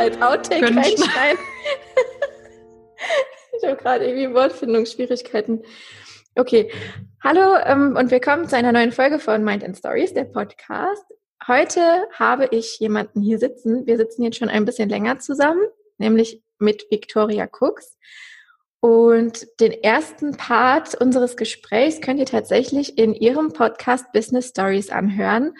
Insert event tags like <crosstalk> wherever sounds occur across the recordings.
als Outtake reinschneiden? ich <laughs> habe gerade irgendwie Wortfindungsschwierigkeiten. Okay, hallo ähm, und willkommen zu einer neuen Folge von Mind and Stories, der Podcast. Heute habe ich jemanden hier sitzen. Wir sitzen jetzt schon ein bisschen länger zusammen, nämlich mit Victoria Cooks. Und den ersten Part unseres Gesprächs könnt ihr tatsächlich in ihrem Podcast Business Stories anhören.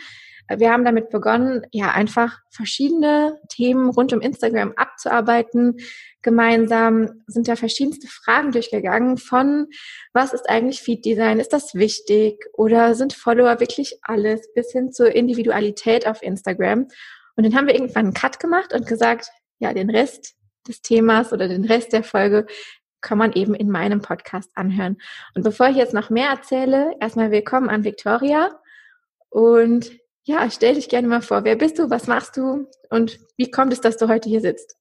Wir haben damit begonnen, ja, einfach verschiedene Themen rund um Instagram abzuarbeiten. Gemeinsam sind da verschiedenste Fragen durchgegangen von, was ist eigentlich Feed Design? Ist das wichtig? Oder sind Follower wirklich alles? Bis hin zur Individualität auf Instagram. Und dann haben wir irgendwann einen Cut gemacht und gesagt, ja, den Rest des Themas oder den Rest der Folge kann man eben in meinem Podcast anhören. Und bevor ich jetzt noch mehr erzähle, erstmal willkommen an Victoria. Und ja, stell dich gerne mal vor. Wer bist du? Was machst du? Und wie kommt es, dass du heute hier sitzt?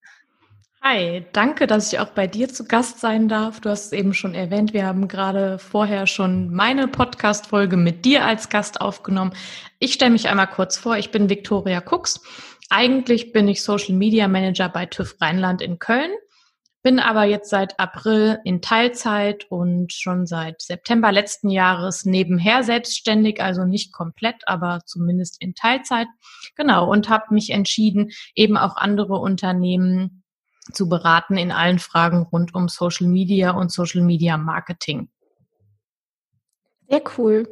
Hi, danke, dass ich auch bei dir zu Gast sein darf. Du hast es eben schon erwähnt, wir haben gerade vorher schon meine Podcast-Folge mit dir als Gast aufgenommen. Ich stelle mich einmal kurz vor. Ich bin Victoria Cooks. Eigentlich bin ich Social Media Manager bei TÜV Rheinland in Köln. Bin aber jetzt seit April in Teilzeit und schon seit September letzten Jahres nebenher selbstständig, also nicht komplett, aber zumindest in Teilzeit. Genau, und habe mich entschieden, eben auch andere Unternehmen zu beraten in allen Fragen rund um Social Media und Social Media Marketing. Sehr cool.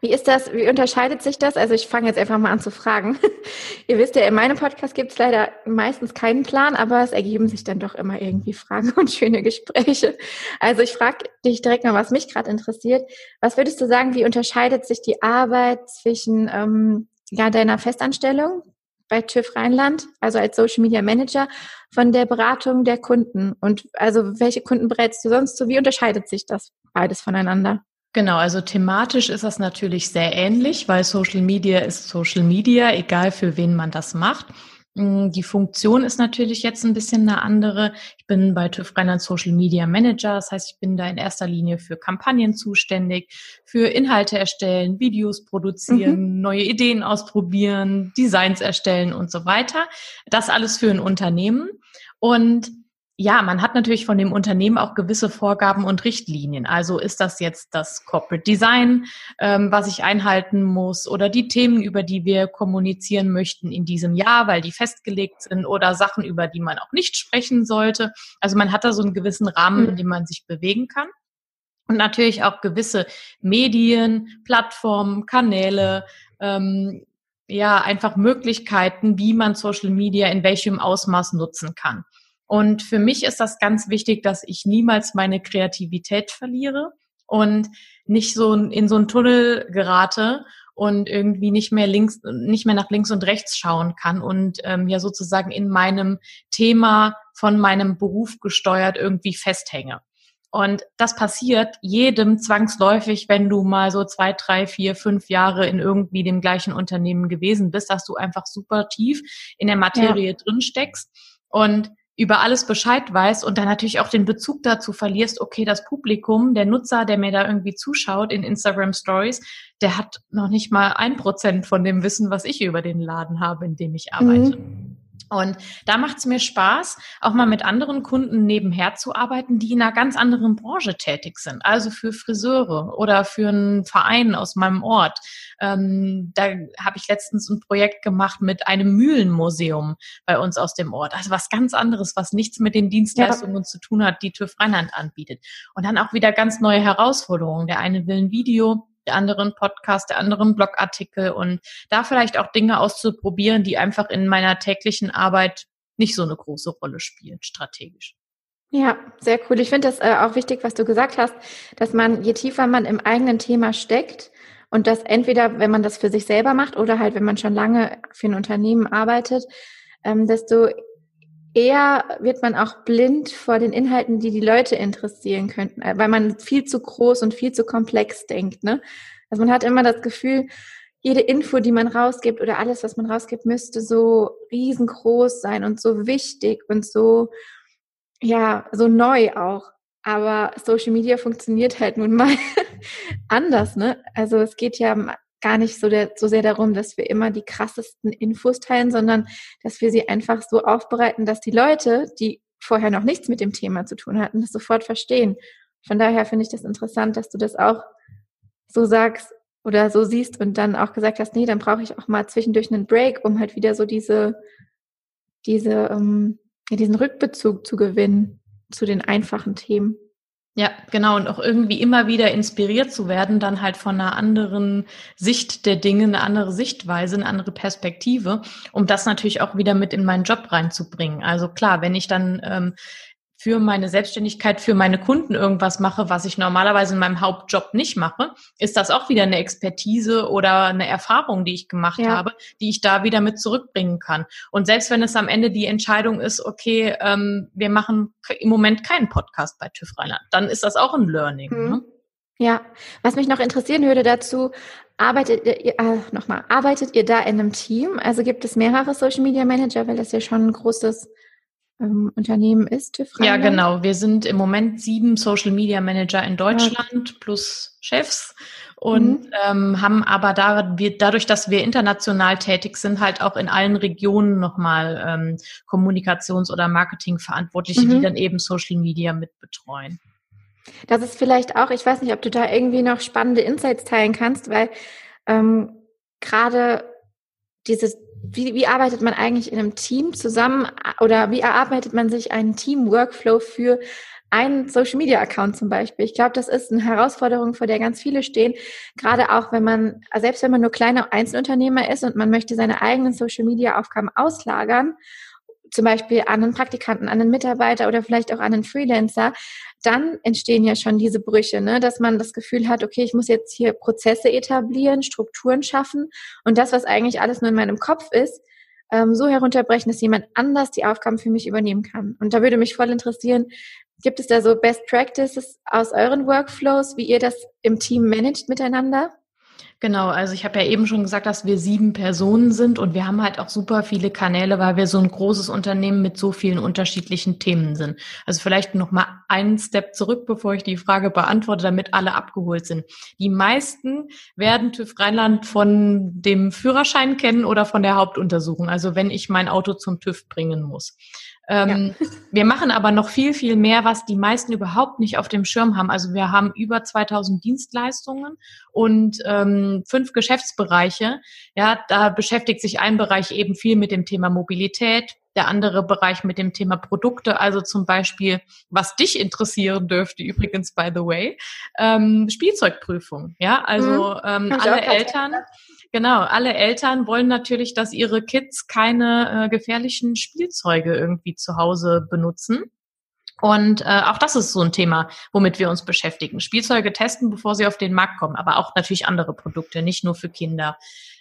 Wie ist das, wie unterscheidet sich das? Also ich fange jetzt einfach mal an zu fragen. <laughs> Ihr wisst ja, in meinem Podcast gibt es leider meistens keinen Plan, aber es ergeben sich dann doch immer irgendwie Fragen <laughs> und schöne Gespräche. Also ich frage dich direkt mal, was mich gerade interessiert. Was würdest du sagen, wie unterscheidet sich die Arbeit zwischen ähm, ja, deiner Festanstellung bei TÜV Rheinland, also als Social Media Manager, von der Beratung der Kunden? Und also welche Kunden berätst du sonst so? Wie unterscheidet sich das beides voneinander? Genau, also thematisch ist das natürlich sehr ähnlich, weil Social Media ist Social Media, egal für wen man das macht. Mm, die Funktion ist natürlich jetzt ein bisschen eine andere. Ich bin bei TÜV Rheinland Social Media Manager, das heißt, ich bin da in erster Linie für Kampagnen zuständig, für Inhalte erstellen, Videos produzieren, mhm. neue Ideen ausprobieren, Designs erstellen und so weiter. Das alles für ein Unternehmen. Und ja, man hat natürlich von dem Unternehmen auch gewisse Vorgaben und Richtlinien. Also ist das jetzt das Corporate Design, ähm, was ich einhalten muss, oder die Themen, über die wir kommunizieren möchten in diesem Jahr, weil die festgelegt sind, oder Sachen, über die man auch nicht sprechen sollte. Also man hat da so einen gewissen Rahmen, in mhm. dem man sich bewegen kann. Und natürlich auch gewisse Medien, Plattformen, Kanäle, ähm, ja, einfach Möglichkeiten, wie man Social Media in welchem Ausmaß nutzen kann. Und für mich ist das ganz wichtig, dass ich niemals meine Kreativität verliere und nicht so in so einen Tunnel gerate und irgendwie nicht mehr links, nicht mehr nach links und rechts schauen kann und ähm, ja sozusagen in meinem Thema von meinem Beruf gesteuert irgendwie festhänge. Und das passiert jedem zwangsläufig, wenn du mal so zwei, drei, vier, fünf Jahre in irgendwie dem gleichen Unternehmen gewesen bist, dass du einfach super tief in der Materie ja. drin steckst. Und über alles Bescheid weißt und dann natürlich auch den Bezug dazu verlierst, okay, das Publikum, der Nutzer, der mir da irgendwie zuschaut in Instagram Stories, der hat noch nicht mal ein Prozent von dem Wissen, was ich über den Laden habe, in dem ich arbeite. Mhm. Und da macht es mir Spaß, auch mal mit anderen Kunden nebenher zu arbeiten, die in einer ganz anderen Branche tätig sind. Also für Friseure oder für einen Verein aus meinem Ort. Ähm, da habe ich letztens ein Projekt gemacht mit einem Mühlenmuseum bei uns aus dem Ort. Also was ganz anderes, was nichts mit den Dienstleistungen ja. zu tun hat, die TÜV Rheinland anbietet. Und dann auch wieder ganz neue Herausforderungen. Der eine will ein Video, der anderen Podcast, der anderen Blogartikel und da vielleicht auch Dinge auszuprobieren, die einfach in meiner täglichen Arbeit nicht so eine große Rolle spielen, strategisch. Ja, sehr cool. Ich finde das äh, auch wichtig, was du gesagt hast, dass man, je tiefer man im eigenen Thema steckt und das entweder, wenn man das für sich selber macht oder halt, wenn man schon lange für ein Unternehmen arbeitet, ähm, desto eher wird man auch blind vor den Inhalten, die die Leute interessieren könnten, äh, weil man viel zu groß und viel zu komplex denkt. Ne? Also man hat immer das Gefühl, jede Info, die man rausgibt oder alles, was man rausgibt, müsste so riesengroß sein und so wichtig und so, ja, so neu auch. Aber Social Media funktioniert halt nun mal <laughs> anders, ne? Also es geht ja gar nicht so, der, so sehr darum, dass wir immer die krassesten Infos teilen, sondern dass wir sie einfach so aufbereiten, dass die Leute, die vorher noch nichts mit dem Thema zu tun hatten, das sofort verstehen. Von daher finde ich das interessant, dass du das auch so sagst oder so siehst und dann auch gesagt hast, nee, dann brauche ich auch mal zwischendurch einen Break, um halt wieder so diese, diese, ähm, diesen Rückbezug zu gewinnen zu den einfachen Themen. Ja, genau. Und auch irgendwie immer wieder inspiriert zu werden, dann halt von einer anderen Sicht der Dinge, eine andere Sichtweise, eine andere Perspektive, um das natürlich auch wieder mit in meinen Job reinzubringen. Also klar, wenn ich dann ähm, für meine Selbstständigkeit, für meine Kunden irgendwas mache, was ich normalerweise in meinem Hauptjob nicht mache, ist das auch wieder eine Expertise oder eine Erfahrung, die ich gemacht ja. habe, die ich da wieder mit zurückbringen kann. Und selbst wenn es am Ende die Entscheidung ist, okay, ähm, wir machen im Moment keinen Podcast bei TÜV Rheinland, dann ist das auch ein Learning. Mhm. Ne? Ja, was mich noch interessieren würde dazu, arbeitet ihr, äh, nochmal, arbeitet ihr da in einem Team? Also gibt es mehrere Social Media Manager, weil das ja schon ein großes ähm, Unternehmen ist, TÜV Ja, genau. Wir sind im Moment sieben Social Media Manager in Deutschland ja. plus Chefs und mhm. ähm, haben aber da, wir, dadurch, dass wir international tätig sind, halt auch in allen Regionen nochmal ähm, Kommunikations- oder Marketingverantwortliche, mhm. die dann eben Social Media mit betreuen. Das ist vielleicht auch, ich weiß nicht, ob du da irgendwie noch spannende Insights teilen kannst, weil ähm, gerade dieses wie, wie arbeitet man eigentlich in einem Team zusammen oder wie erarbeitet man sich einen Team-Workflow für einen Social Media Account zum Beispiel. Ich glaube, das ist eine Herausforderung, vor der ganz viele stehen. Gerade auch, wenn man, selbst wenn man nur kleiner Einzelunternehmer ist und man möchte seine eigenen Social Media Aufgaben auslagern, zum Beispiel an einen Praktikanten, an einen Mitarbeiter oder vielleicht auch an einen Freelancer, dann entstehen ja schon diese Brüche, ne? dass man das Gefühl hat, okay, ich muss jetzt hier Prozesse etablieren, Strukturen schaffen und das, was eigentlich alles nur in meinem Kopf ist, ähm, so herunterbrechen, dass jemand anders die Aufgaben für mich übernehmen kann. Und da würde mich voll interessieren, gibt es da so Best Practices aus euren Workflows, wie ihr das im Team managt miteinander? Genau, also ich habe ja eben schon gesagt, dass wir sieben Personen sind und wir haben halt auch super viele Kanäle, weil wir so ein großes Unternehmen mit so vielen unterschiedlichen Themen sind. Also vielleicht noch mal einen Step zurück, bevor ich die Frage beantworte, damit alle abgeholt sind. Die meisten werden TÜV Rheinland von dem Führerschein kennen oder von der Hauptuntersuchung, also wenn ich mein Auto zum TÜV bringen muss. Ähm, ja. Wir machen aber noch viel, viel mehr, was die meisten überhaupt nicht auf dem Schirm haben. Also wir haben über 2000 Dienstleistungen und ähm, fünf Geschäftsbereiche. Ja, da beschäftigt sich ein Bereich eben viel mit dem Thema Mobilität, der andere Bereich mit dem Thema Produkte, also zum Beispiel, was dich interessieren dürfte, übrigens, by the way, ähm, Spielzeugprüfung. Ja, also mhm. ähm, alle Eltern. Genau, alle Eltern wollen natürlich, dass ihre Kids keine äh, gefährlichen Spielzeuge irgendwie zu Hause benutzen. Und äh, auch das ist so ein Thema, womit wir uns beschäftigen. Spielzeuge testen, bevor sie auf den Markt kommen, aber auch natürlich andere Produkte, nicht nur für Kinder.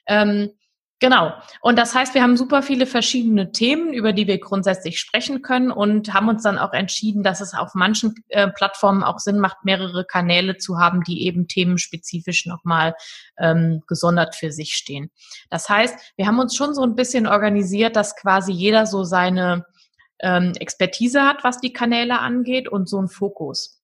Ähm, Genau. Und das heißt, wir haben super viele verschiedene Themen, über die wir grundsätzlich sprechen können und haben uns dann auch entschieden, dass es auf manchen äh, Plattformen auch Sinn macht, mehrere Kanäle zu haben, die eben themenspezifisch nochmal ähm, gesondert für sich stehen. Das heißt, wir haben uns schon so ein bisschen organisiert, dass quasi jeder so seine ähm, Expertise hat, was die Kanäle angeht und so ein Fokus.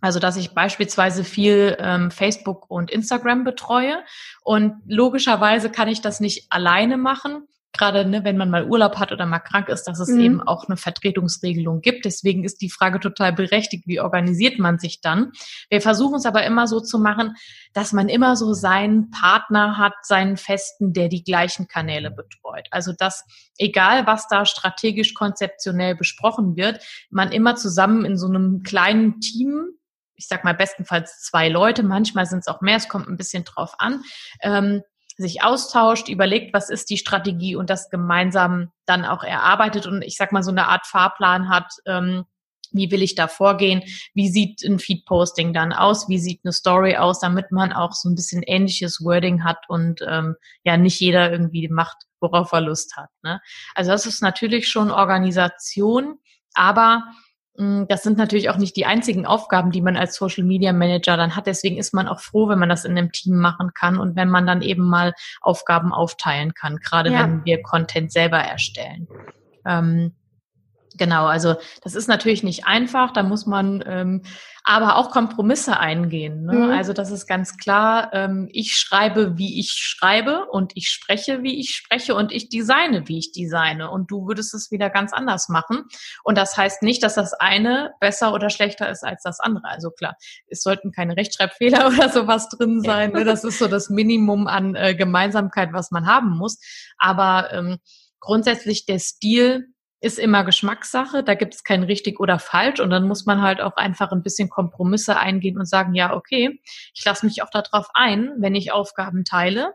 Also, dass ich beispielsweise viel ähm, Facebook und Instagram betreue. Und logischerweise kann ich das nicht alleine machen. Gerade ne, wenn man mal Urlaub hat oder mal krank ist, dass es mhm. eben auch eine Vertretungsregelung gibt. Deswegen ist die Frage total berechtigt, wie organisiert man sich dann? Wir versuchen es aber immer so zu machen, dass man immer so seinen Partner hat, seinen Festen, der die gleichen Kanäle betreut. Also dass egal was da strategisch konzeptionell besprochen wird, man immer zusammen in so einem kleinen Team ich sag mal bestenfalls zwei Leute, manchmal sind es auch mehr, es kommt ein bisschen drauf an, ähm, sich austauscht, überlegt, was ist die Strategie und das gemeinsam dann auch erarbeitet und ich sag mal so eine Art Fahrplan hat, ähm, wie will ich da vorgehen, wie sieht ein Feed-Posting dann aus, wie sieht eine Story aus, damit man auch so ein bisschen ähnliches Wording hat und ähm, ja nicht jeder irgendwie macht, worauf er Lust hat. Ne? Also das ist natürlich schon Organisation, aber das sind natürlich auch nicht die einzigen Aufgaben, die man als Social Media Manager dann hat. Deswegen ist man auch froh, wenn man das in einem Team machen kann und wenn man dann eben mal Aufgaben aufteilen kann, gerade ja. wenn wir Content selber erstellen. Ähm, Genau, also das ist natürlich nicht einfach, da muss man ähm, aber auch Kompromisse eingehen. Ne? Mhm. Also das ist ganz klar, ähm, ich schreibe, wie ich schreibe und ich spreche, wie ich spreche und ich designe, wie ich designe und du würdest es wieder ganz anders machen. Und das heißt nicht, dass das eine besser oder schlechter ist als das andere. Also klar, es sollten keine Rechtschreibfehler <laughs> oder sowas drin sein. Ne? Das ist so das Minimum an äh, Gemeinsamkeit, was man haben muss. Aber ähm, grundsätzlich der Stil ist immer Geschmackssache, da gibt es kein richtig oder falsch und dann muss man halt auch einfach ein bisschen Kompromisse eingehen und sagen, ja, okay, ich lasse mich auch darauf ein, wenn ich Aufgaben teile,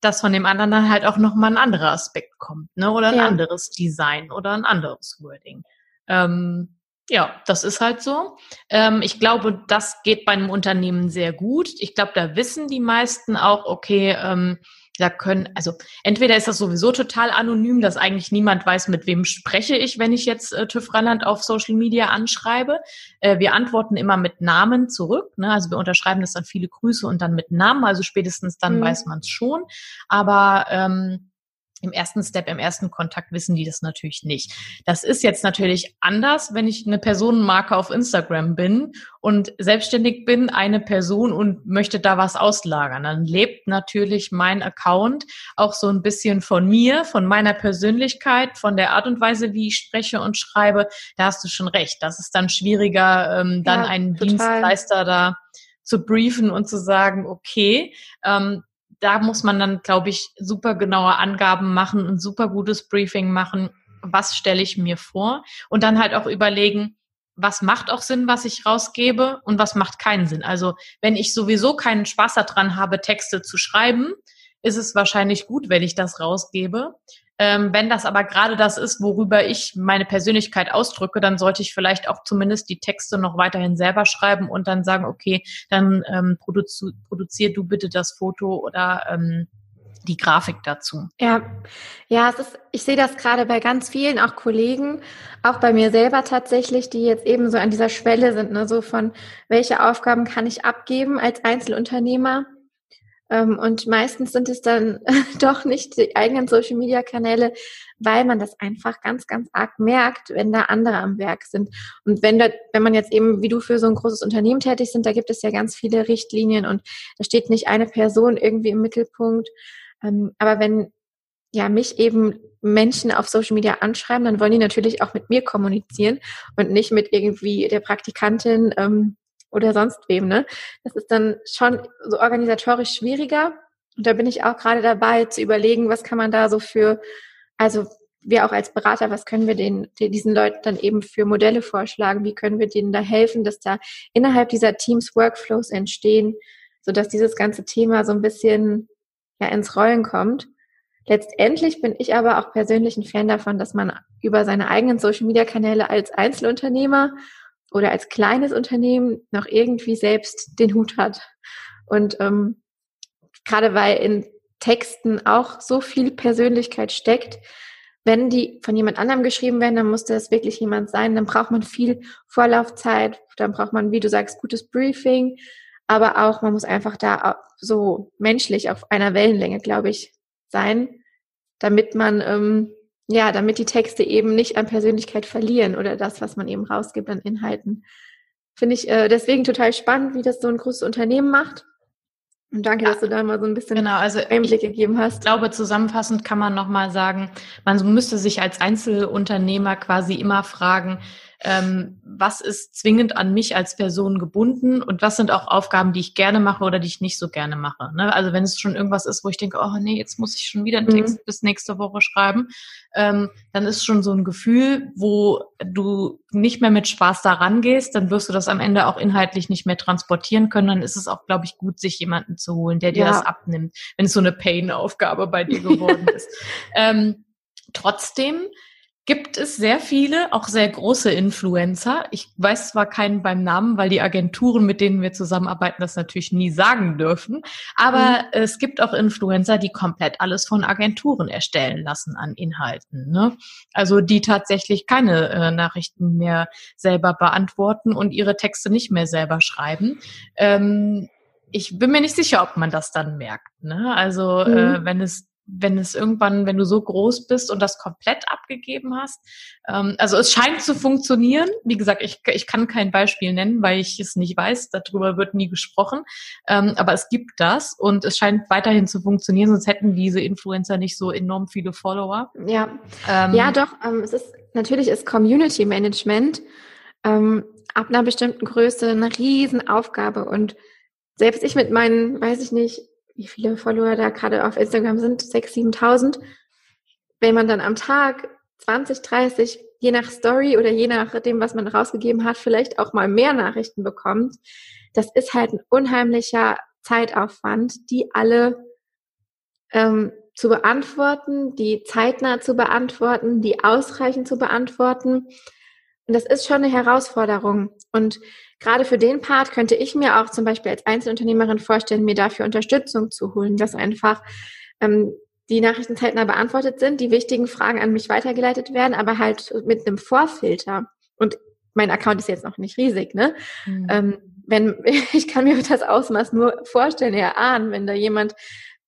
dass von dem anderen dann halt auch nochmal ein anderer Aspekt kommt, ne? Oder ein ja. anderes Design oder ein anderes Wording. Ähm, ja, das ist halt so. Ähm, ich glaube, das geht bei einem Unternehmen sehr gut. Ich glaube, da wissen die meisten auch, okay, ähm, da können, also entweder ist das sowieso total anonym, dass eigentlich niemand weiß, mit wem spreche ich, wenn ich jetzt äh, TÜV Rheinland auf Social Media anschreibe. Äh, wir antworten immer mit Namen zurück. Ne? Also wir unterschreiben das dann viele Grüße und dann mit Namen. Also spätestens dann mhm. weiß man es schon. Aber ähm, im ersten Step, im ersten Kontakt wissen die das natürlich nicht. Das ist jetzt natürlich anders, wenn ich eine Personenmarke auf Instagram bin und selbstständig bin, eine Person und möchte da was auslagern. Dann lebt natürlich mein Account auch so ein bisschen von mir, von meiner Persönlichkeit, von der Art und Weise, wie ich spreche und schreibe. Da hast du schon recht. Das ist dann schwieriger, ähm, dann ja, einen total. Dienstleister da zu briefen und zu sagen, okay, ähm, da muss man dann, glaube ich, super genaue Angaben machen und super gutes Briefing machen. Was stelle ich mir vor? Und dann halt auch überlegen, was macht auch Sinn, was ich rausgebe und was macht keinen Sinn. Also wenn ich sowieso keinen Spaß daran habe, Texte zu schreiben, ist es wahrscheinlich gut, wenn ich das rausgebe. Ähm, wenn das aber gerade das ist, worüber ich meine Persönlichkeit ausdrücke, dann sollte ich vielleicht auch zumindest die Texte noch weiterhin selber schreiben und dann sagen, okay, dann ähm, produzi produzier du bitte das Foto oder ähm, die Grafik dazu. Ja, ja, es ist, ich sehe das gerade bei ganz vielen, auch Kollegen, auch bei mir selber tatsächlich, die jetzt eben so an dieser Schwelle sind, ne, so von welche Aufgaben kann ich abgeben als Einzelunternehmer und meistens sind es dann <laughs> doch nicht die eigenen Social-Media-Kanäle, weil man das einfach ganz, ganz arg merkt, wenn da andere am Werk sind. Und wenn, da, wenn man jetzt eben, wie du für so ein großes Unternehmen tätig sind, da gibt es ja ganz viele Richtlinien und da steht nicht eine Person irgendwie im Mittelpunkt. Ähm, aber wenn ja mich eben Menschen auf Social Media anschreiben, dann wollen die natürlich auch mit mir kommunizieren und nicht mit irgendwie der Praktikantin, ähm, oder sonst wem. Ne? Das ist dann schon so organisatorisch schwieriger. Und da bin ich auch gerade dabei zu überlegen, was kann man da so für, also wir auch als Berater, was können wir den, diesen Leuten dann eben für Modelle vorschlagen? Wie können wir denen da helfen, dass da innerhalb dieser Teams Workflows entstehen, sodass dieses ganze Thema so ein bisschen ja, ins Rollen kommt. Letztendlich bin ich aber auch persönlich ein Fan davon, dass man über seine eigenen Social Media Kanäle als Einzelunternehmer oder als kleines Unternehmen noch irgendwie selbst den Hut hat. Und ähm, gerade weil in Texten auch so viel Persönlichkeit steckt, wenn die von jemand anderem geschrieben werden, dann muss das wirklich jemand sein. Dann braucht man viel Vorlaufzeit, dann braucht man, wie du sagst, gutes Briefing, aber auch man muss einfach da so menschlich auf einer Wellenlänge, glaube ich, sein, damit man ähm, ja, damit die Texte eben nicht an Persönlichkeit verlieren oder das, was man eben rausgibt an Inhalten. Finde ich äh, deswegen total spannend, wie das so ein großes Unternehmen macht. Und danke, dass du da mal so ein bisschen genau, also Einblick gegeben hast. Ich glaube, zusammenfassend kann man nochmal sagen, man müsste sich als Einzelunternehmer quasi immer fragen, ähm, was ist zwingend an mich als Person gebunden und was sind auch Aufgaben, die ich gerne mache oder die ich nicht so gerne mache. Ne? Also wenn es schon irgendwas ist, wo ich denke, oh nee, jetzt muss ich schon wieder einen mhm. Text bis nächste Woche schreiben, ähm, dann ist schon so ein Gefühl, wo du nicht mehr mit Spaß da rangehst, dann wirst du das am Ende auch inhaltlich nicht mehr transportieren können. Dann ist es auch, glaube ich, gut, sich jemanden zu holen, der dir ja. das abnimmt, wenn es so eine Pain-Aufgabe bei dir geworden <laughs> ist. ähm, trotzdem gibt es sehr viele, auch sehr große Influencer. Ich weiß zwar keinen beim Namen, weil die Agenturen, mit denen wir zusammenarbeiten, das natürlich nie sagen dürfen. Aber mhm. es gibt auch Influencer, die komplett alles von Agenturen erstellen lassen an Inhalten. Ne? Also die tatsächlich keine äh, Nachrichten mehr selber beantworten und ihre Texte nicht mehr selber schreiben. Ähm, ich bin mir nicht sicher, ob man das dann merkt. Ne? Also äh, mhm. äh, wenn es wenn es irgendwann, wenn du so groß bist und das komplett abgegeben hast. Ähm, also es scheint zu funktionieren. Wie gesagt, ich, ich kann kein Beispiel nennen, weil ich es nicht weiß. Darüber wird nie gesprochen. Ähm, aber es gibt das und es scheint weiterhin zu funktionieren, sonst hätten diese Influencer nicht so enorm viele Follower. Ja, ähm, ja doch. Ähm, es ist natürlich ist Community Management ähm, ab einer bestimmten Größe eine Riesenaufgabe und selbst ich mit meinen, weiß ich nicht, wie viele Follower da gerade auf Instagram sind, 6.000, 7.000, wenn man dann am Tag 20, 30, je nach Story oder je nachdem, was man rausgegeben hat, vielleicht auch mal mehr Nachrichten bekommt, das ist halt ein unheimlicher Zeitaufwand, die alle ähm, zu beantworten, die zeitnah zu beantworten, die ausreichend zu beantworten. Und das ist schon eine Herausforderung. Und gerade für den Part könnte ich mir auch zum Beispiel als Einzelunternehmerin vorstellen, mir dafür Unterstützung zu holen, dass einfach ähm, die Nachrichten zeitnah beantwortet sind, die wichtigen Fragen an mich weitergeleitet werden, aber halt mit einem Vorfilter. Und mein Account ist jetzt noch nicht riesig, ne? Mhm. Ähm, wenn, <laughs> ich kann mir das Ausmaß nur vorstellen, erahnen, wenn da jemand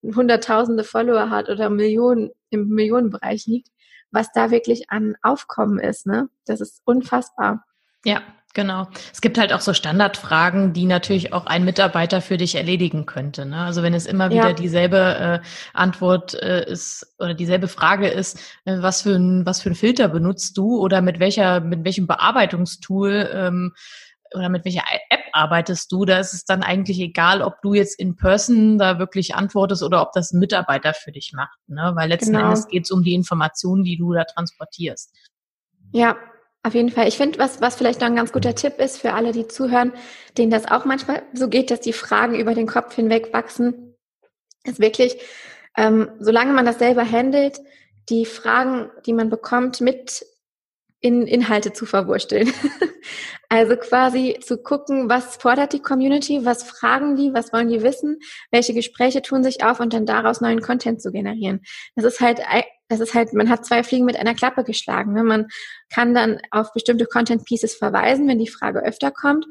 hunderttausende Follower hat oder Millionen im Millionenbereich liegt, was da wirklich an Aufkommen ist, ne? Das ist unfassbar. Ja, Genau. Es gibt halt auch so Standardfragen, die natürlich auch ein Mitarbeiter für dich erledigen könnte. Ne? Also wenn es immer wieder ja. dieselbe äh, Antwort äh, ist oder dieselbe Frage ist, äh, was für ein was für ein Filter benutzt du oder mit welcher mit welchem Bearbeitungstool ähm, oder mit welcher App arbeitest du, da ist es dann eigentlich egal, ob du jetzt in Person da wirklich antwortest oder ob das ein Mitarbeiter für dich macht, ne? Weil letzten genau. Endes geht es um die Informationen, die du da transportierst. Ja, auf jeden Fall. Ich finde, was, was vielleicht noch ein ganz guter Tipp ist für alle, die zuhören, denen das auch manchmal so geht, dass die Fragen über den Kopf hinweg wachsen, ist wirklich, ähm, solange man das selber handelt, die Fragen, die man bekommt, mit in Inhalte zu verwursteln. <laughs> also quasi zu gucken, was fordert die Community, was fragen die, was wollen die wissen, welche Gespräche tun sich auf und dann daraus neuen Content zu generieren. Das ist halt, das ist halt, man hat zwei Fliegen mit einer Klappe geschlagen. Ne? Man kann dann auf bestimmte Content Pieces verweisen, wenn die Frage öfter kommt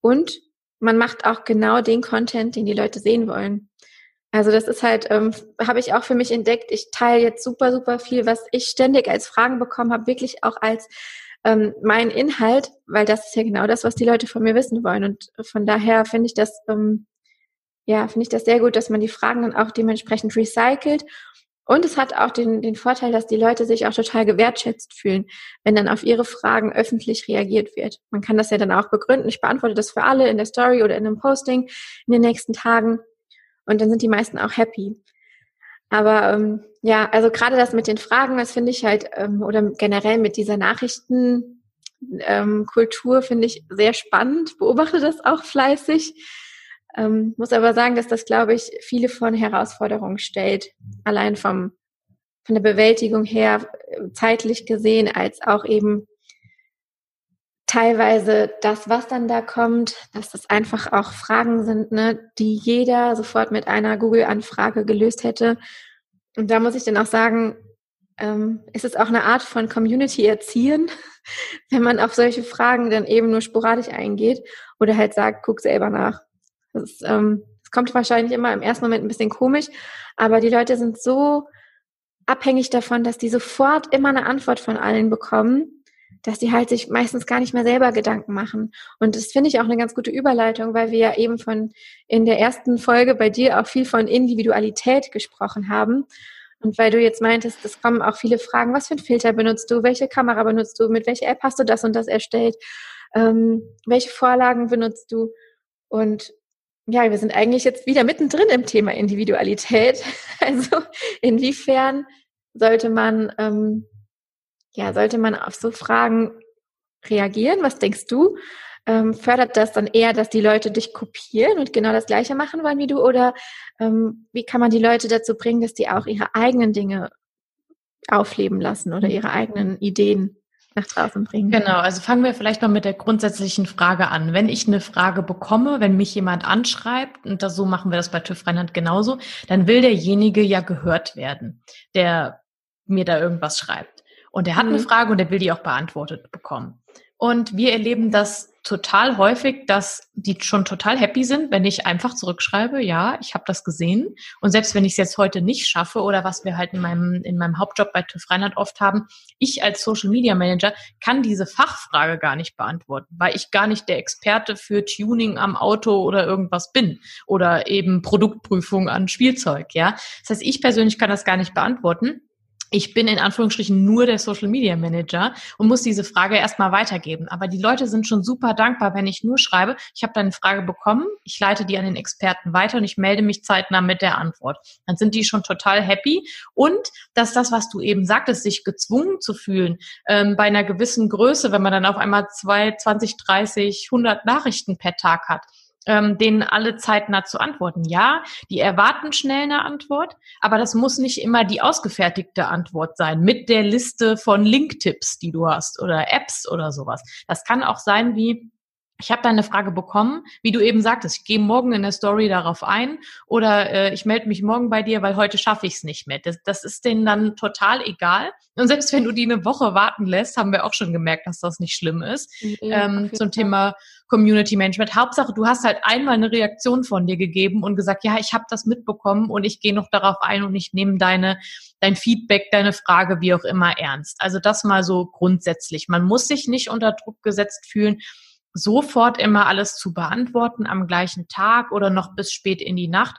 und man macht auch genau den Content, den die Leute sehen wollen. Also das ist halt, ähm, habe ich auch für mich entdeckt. Ich teile jetzt super, super viel, was ich ständig als Fragen bekommen habe, wirklich auch als ähm, mein Inhalt, weil das ist ja genau das, was die Leute von mir wissen wollen. Und von daher finde ich das, ähm, ja, finde ich das sehr gut, dass man die Fragen dann auch dementsprechend recycelt. Und es hat auch den, den Vorteil, dass die Leute sich auch total gewertschätzt fühlen, wenn dann auf ihre Fragen öffentlich reagiert wird. Man kann das ja dann auch begründen. Ich beantworte das für alle in der Story oder in einem Posting in den nächsten Tagen. Und dann sind die meisten auch happy. Aber ähm, ja, also gerade das mit den Fragen, das finde ich halt, ähm, oder generell mit dieser Nachrichtenkultur ähm, finde ich sehr spannend, beobachte das auch fleißig. Ähm, muss aber sagen, dass das, glaube ich, viele von Herausforderungen stellt. Allein vom, von der Bewältigung her, äh, zeitlich gesehen, als auch eben teilweise das, was dann da kommt, dass das einfach auch Fragen sind, ne, die jeder sofort mit einer Google-Anfrage gelöst hätte. Und da muss ich dann auch sagen, ähm, ist es auch eine Art von Community erziehen, <laughs> wenn man auf solche Fragen dann eben nur sporadisch eingeht oder halt sagt, guck selber nach. Das, ähm, das kommt wahrscheinlich immer im ersten Moment ein bisschen komisch, aber die Leute sind so abhängig davon, dass die sofort immer eine Antwort von allen bekommen dass die halt sich meistens gar nicht mehr selber Gedanken machen. Und das finde ich auch eine ganz gute Überleitung, weil wir ja eben von in der ersten Folge bei dir auch viel von Individualität gesprochen haben. Und weil du jetzt meintest, es kommen auch viele Fragen, was für ein Filter benutzt du, welche Kamera benutzt du, mit welcher App hast du das und das erstellt, ähm, welche Vorlagen benutzt du. Und ja, wir sind eigentlich jetzt wieder mittendrin im Thema Individualität. <laughs> Also inwiefern sollte man ähm, ja, sollte man auf so Fragen reagieren? Was denkst du? Ähm, fördert das dann eher, dass die Leute dich kopieren und genau das Gleiche machen wollen wie du? Oder ähm, wie kann man die Leute dazu bringen, dass die auch ihre eigenen Dinge aufleben lassen oder ihre eigenen Ideen nach draußen bringen? Genau, also fangen wir vielleicht mal mit der grundsätzlichen Frage an. Wenn ich eine Frage bekomme, wenn mich jemand anschreibt, und das, so machen wir das bei TÜV Rheinland genauso, dann will derjenige ja gehört werden, der mir da irgendwas schreibt. Und er hat mhm. eine Frage und er will die auch beantwortet bekommen. Und wir erleben das total häufig, dass die schon total happy sind, wenn ich einfach zurückschreibe, ja, ich habe das gesehen. Und selbst wenn ich es jetzt heute nicht schaffe oder was wir halt in meinem, in meinem Hauptjob bei TÜV Rheinland oft haben, ich als Social Media Manager kann diese Fachfrage gar nicht beantworten, weil ich gar nicht der Experte für Tuning am Auto oder irgendwas bin oder eben Produktprüfung an Spielzeug, ja. Das heißt, ich persönlich kann das gar nicht beantworten ich bin in Anführungsstrichen nur der Social Media Manager und muss diese Frage erstmal weitergeben. Aber die Leute sind schon super dankbar, wenn ich nur schreibe, ich habe deine Frage bekommen, ich leite die an den Experten weiter und ich melde mich zeitnah mit der Antwort. Dann sind die schon total happy. Und dass das, was du eben sagtest, sich gezwungen zu fühlen, ähm, bei einer gewissen Größe, wenn man dann auf einmal zwei, 20, 30, 100 Nachrichten per Tag hat, ähm, denen alle zeitnah zu antworten. Ja, die erwarten schnell eine Antwort, aber das muss nicht immer die ausgefertigte Antwort sein mit der Liste von Linktipps, die du hast oder Apps oder sowas. Das kann auch sein wie, ich habe deine Frage bekommen, wie du eben sagtest, ich gehe morgen in der Story darauf ein oder äh, ich melde mich morgen bei dir, weil heute schaffe ich es nicht mehr. Das, das ist denen dann total egal. Und selbst wenn du die eine Woche warten lässt, haben wir auch schon gemerkt, dass das nicht schlimm ist. Ja, ähm, zum Thema Community Management. Hauptsache, du hast halt einmal eine Reaktion von dir gegeben und gesagt, ja, ich habe das mitbekommen und ich gehe noch darauf ein und ich nehme deine dein Feedback, deine Frage, wie auch immer ernst. Also das mal so grundsätzlich. Man muss sich nicht unter Druck gesetzt fühlen sofort immer alles zu beantworten am gleichen Tag oder noch bis spät in die Nacht.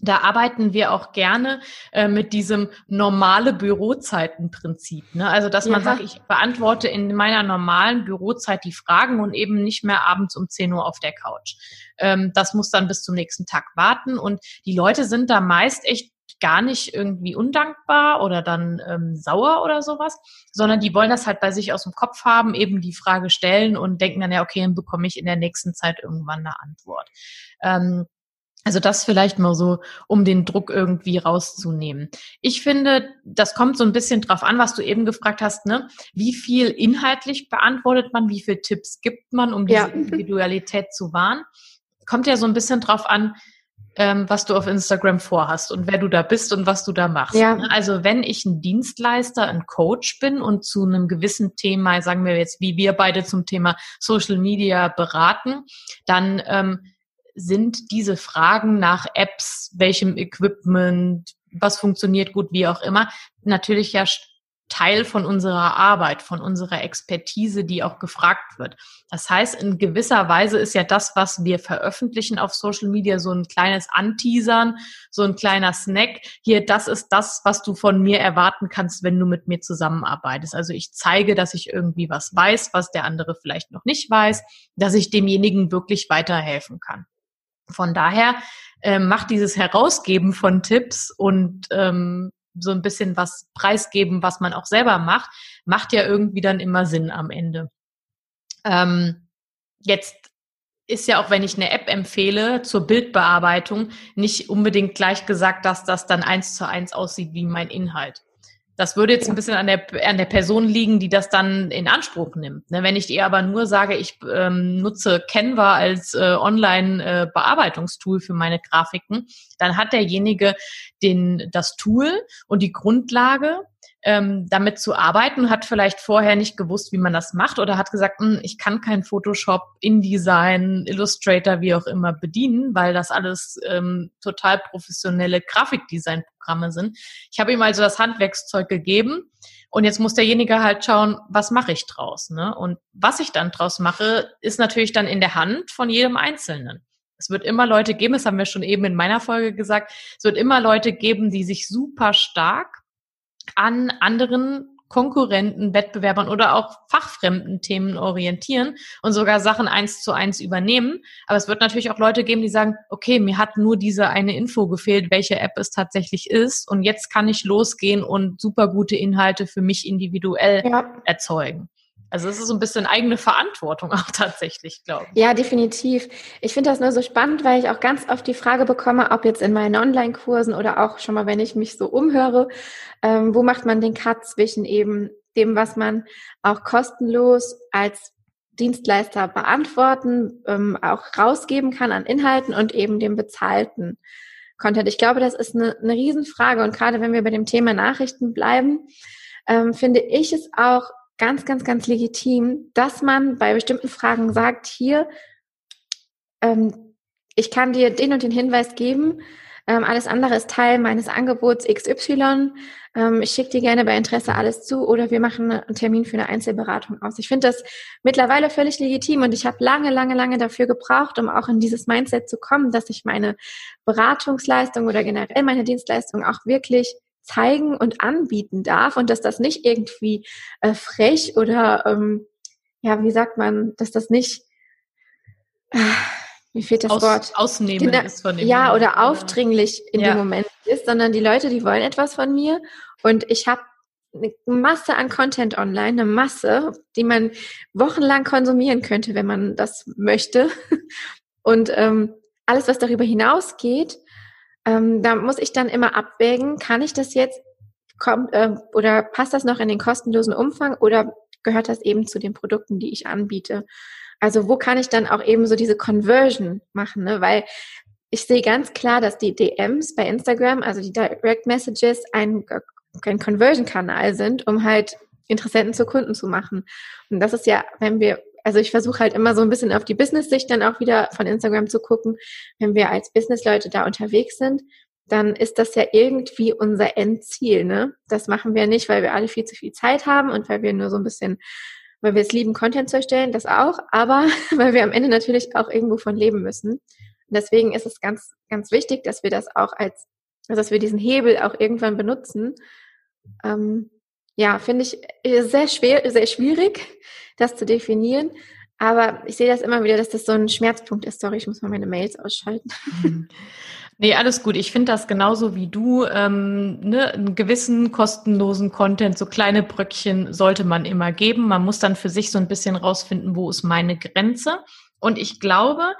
Da arbeiten wir auch gerne äh, mit diesem normale Bürozeitenprinzip. Ne? Also, dass man sagt, ich beantworte in meiner normalen Bürozeit die Fragen und eben nicht mehr abends um 10 Uhr auf der Couch. Ähm, das muss dann bis zum nächsten Tag warten. Und die Leute sind da meist echt gar nicht irgendwie undankbar oder dann ähm, sauer oder sowas, sondern die wollen das halt bei sich aus dem Kopf haben, eben die Frage stellen und denken dann ja, okay, dann bekomme ich in der nächsten Zeit irgendwann eine Antwort. Ähm, also das vielleicht mal so, um den Druck irgendwie rauszunehmen. Ich finde, das kommt so ein bisschen drauf an, was du eben gefragt hast, ne? Wie viel inhaltlich beantwortet man, wie viele Tipps gibt man, um diese ja. Individualität zu wahren? Kommt ja so ein bisschen drauf an, ähm, was du auf Instagram vorhast und wer du da bist und was du da machst. Ja. Ne? Also wenn ich ein Dienstleister, ein Coach bin und zu einem gewissen Thema, sagen wir jetzt, wie wir beide zum Thema Social Media beraten, dann ähm, sind diese Fragen nach Apps, welchem Equipment, was funktioniert gut, wie auch immer, natürlich ja Teil von unserer Arbeit, von unserer Expertise, die auch gefragt wird. Das heißt, in gewisser Weise ist ja das, was wir veröffentlichen auf Social Media, so ein kleines Anteasern, so ein kleiner Snack. Hier, das ist das, was du von mir erwarten kannst, wenn du mit mir zusammenarbeitest. Also ich zeige, dass ich irgendwie was weiß, was der andere vielleicht noch nicht weiß, dass ich demjenigen wirklich weiterhelfen kann. Von daher äh, macht dieses Herausgeben von Tipps und ähm, so ein bisschen was preisgeben, was man auch selber macht, macht ja irgendwie dann immer Sinn am Ende. Ähm, jetzt ist ja auch, wenn ich eine App empfehle zur Bildbearbeitung, nicht unbedingt gleich gesagt, dass das dann eins zu eins aussieht wie mein Inhalt. Das würde jetzt ein bisschen an der, an der Person liegen, die das dann in Anspruch nimmt. Ne? Wenn ich ihr aber nur sage, ich ähm, nutze Canva als äh, Online-Bearbeitungstool äh, für meine Grafiken, dann hat derjenige den, das Tool und die Grundlage ähm, damit zu arbeiten, hat vielleicht vorher nicht gewusst, wie man das macht oder hat gesagt, hm, ich kann kein Photoshop, InDesign, Illustrator, wie auch immer bedienen, weil das alles ähm, total professionelle Grafikdesign-Programme sind. Ich habe ihm also das Handwerkszeug gegeben und jetzt muss derjenige halt schauen, was mache ich draus. Ne? Und was ich dann draus mache, ist natürlich dann in der Hand von jedem Einzelnen. Es wird immer Leute geben, das haben wir schon eben in meiner Folge gesagt, es wird immer Leute geben, die sich super stark an anderen Konkurrenten, Wettbewerbern oder auch fachfremden Themen orientieren und sogar Sachen eins zu eins übernehmen. Aber es wird natürlich auch Leute geben, die sagen, okay, mir hat nur diese eine Info gefehlt, welche App es tatsächlich ist. Und jetzt kann ich losgehen und super gute Inhalte für mich individuell ja. erzeugen. Also es ist so ein bisschen eigene Verantwortung auch tatsächlich, glaube ich. Ja, definitiv. Ich finde das nur so spannend, weil ich auch ganz oft die Frage bekomme, ob jetzt in meinen Online-Kursen oder auch schon mal, wenn ich mich so umhöre, ähm, wo macht man den Cut zwischen eben dem, was man auch kostenlos als Dienstleister beantworten, ähm, auch rausgeben kann an Inhalten und eben dem bezahlten Content. Ich glaube, das ist eine, eine Riesenfrage und gerade wenn wir bei dem Thema Nachrichten bleiben, ähm, finde ich es auch ganz, ganz, ganz legitim, dass man bei bestimmten Fragen sagt, hier, ähm, ich kann dir den und den Hinweis geben, ähm, alles andere ist Teil meines Angebots XY. Ähm, ich schicke dir gerne bei Interesse alles zu oder wir machen einen Termin für eine Einzelberatung aus. Ich finde das mittlerweile völlig legitim und ich habe lange, lange, lange dafür gebraucht, um auch in dieses Mindset zu kommen, dass ich meine Beratungsleistung oder generell meine Dienstleistung auch wirklich zeigen und anbieten darf und dass das nicht irgendwie äh, frech oder ähm, ja, wie sagt man, dass das nicht äh, mir fehlt das Aus, Wort. Ausnehmen genau, ist von dem Ja, Moment. oder aufdringlich in ja. dem Moment ist, sondern die Leute, die wollen etwas von mir und ich habe eine Masse an Content online, eine Masse, die man wochenlang konsumieren könnte, wenn man das möchte. <laughs> Und ähm, alles, was darüber hinausgeht, ähm, da muss ich dann immer abwägen, kann ich das jetzt, kommt, äh, oder passt das noch in den kostenlosen Umfang oder gehört das eben zu den Produkten, die ich anbiete? Also wo kann ich dann auch eben so diese Conversion machen, ne? Weil ich sehe ganz klar, dass die DMs bei Instagram, also die Direct Messages, ein, ein Conversion-Kanal sind, um halt Interessenten zu Kunden zu machen. Und das ist ja, wenn wir, also ich versuche halt immer so ein bisschen auf die Business-Sicht dann auch wieder von Instagram zu gucken. Wenn wir als Business-Leute da unterwegs sind, dann ist das ja irgendwie unser Endziel, ne? Das machen wir nicht, weil wir alle viel zu viel Zeit haben und weil wir nur so ein bisschen weil wir es lieben, Content zu erstellen, das auch, aber <laughs> weil wir am Ende natürlich auch irgendwo von leben müssen. Und deswegen ist es ganz, ganz wichtig, dass wir das auch als, also dass wir diesen Hebel auch irgendwann benutzen. Ähm, ja, finde ich sehr schwer, sehr schwierig, das zu definieren. Aber ich sehe das immer wieder, dass das so ein Schmerzpunkt ist. Sorry, ich muss mal meine Mails ausschalten. Nee, alles gut. Ich finde das genauso wie du. Ähm, ne, einen gewissen kostenlosen Content, so kleine Bröckchen sollte man immer geben. Man muss dann für sich so ein bisschen rausfinden, wo ist meine Grenze. Und ich glaube,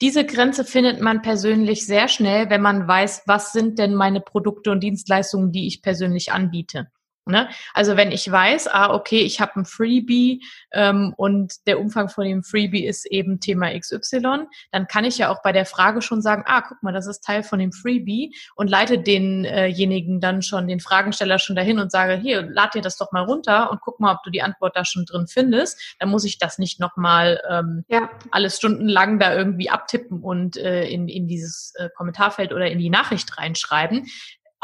diese Grenze findet man persönlich sehr schnell, wenn man weiß, was sind denn meine Produkte und Dienstleistungen, die ich persönlich anbiete. Ne? Also wenn ich weiß, ah, okay, ich habe ein Freebie ähm, und der Umfang von dem Freebie ist eben Thema XY, dann kann ich ja auch bei der Frage schon sagen, ah, guck mal, das ist Teil von dem Freebie und leite denjenigen äh dann schon, den Fragensteller schon dahin und sage, hier, lad dir das doch mal runter und guck mal, ob du die Antwort da schon drin findest. Dann muss ich das nicht nochmal ähm, ja. alles stundenlang da irgendwie abtippen und äh, in, in dieses äh, Kommentarfeld oder in die Nachricht reinschreiben.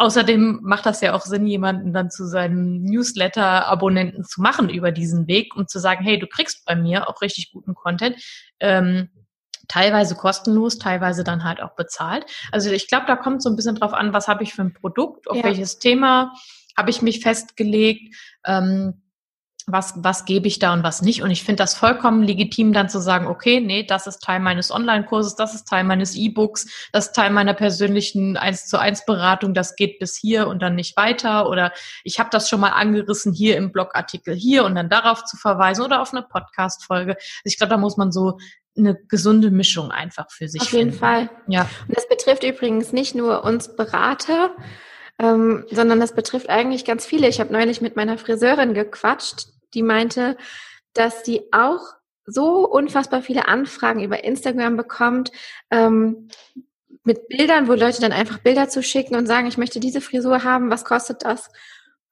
Außerdem macht das ja auch Sinn, jemanden dann zu seinem Newsletter-Abonnenten zu machen über diesen Weg und zu sagen, hey, du kriegst bei mir auch richtig guten Content. Ähm, teilweise kostenlos, teilweise dann halt auch bezahlt. Also ich glaube, da kommt so ein bisschen drauf an, was habe ich für ein Produkt, auf ja. welches Thema habe ich mich festgelegt. Ähm, was, was gebe ich da und was nicht. Und ich finde das vollkommen legitim, dann zu sagen, okay, nee, das ist Teil meines Online-Kurses, das ist Teil meines E-Books, das ist Teil meiner persönlichen 1 zu 1 Beratung, das geht bis hier und dann nicht weiter. Oder ich habe das schon mal angerissen hier im Blogartikel hier und dann darauf zu verweisen oder auf eine Podcast-Folge. Also ich glaube, da muss man so eine gesunde Mischung einfach für sich Auf jeden finden. Fall. Ja. Und das betrifft übrigens nicht nur uns Berater, ähm, sondern das betrifft eigentlich ganz viele. Ich habe neulich mit meiner Friseurin gequatscht, die meinte, dass sie auch so unfassbar viele Anfragen über Instagram bekommt, ähm, mit Bildern, wo Leute dann einfach Bilder zuschicken und sagen, ich möchte diese Frisur haben, was kostet das?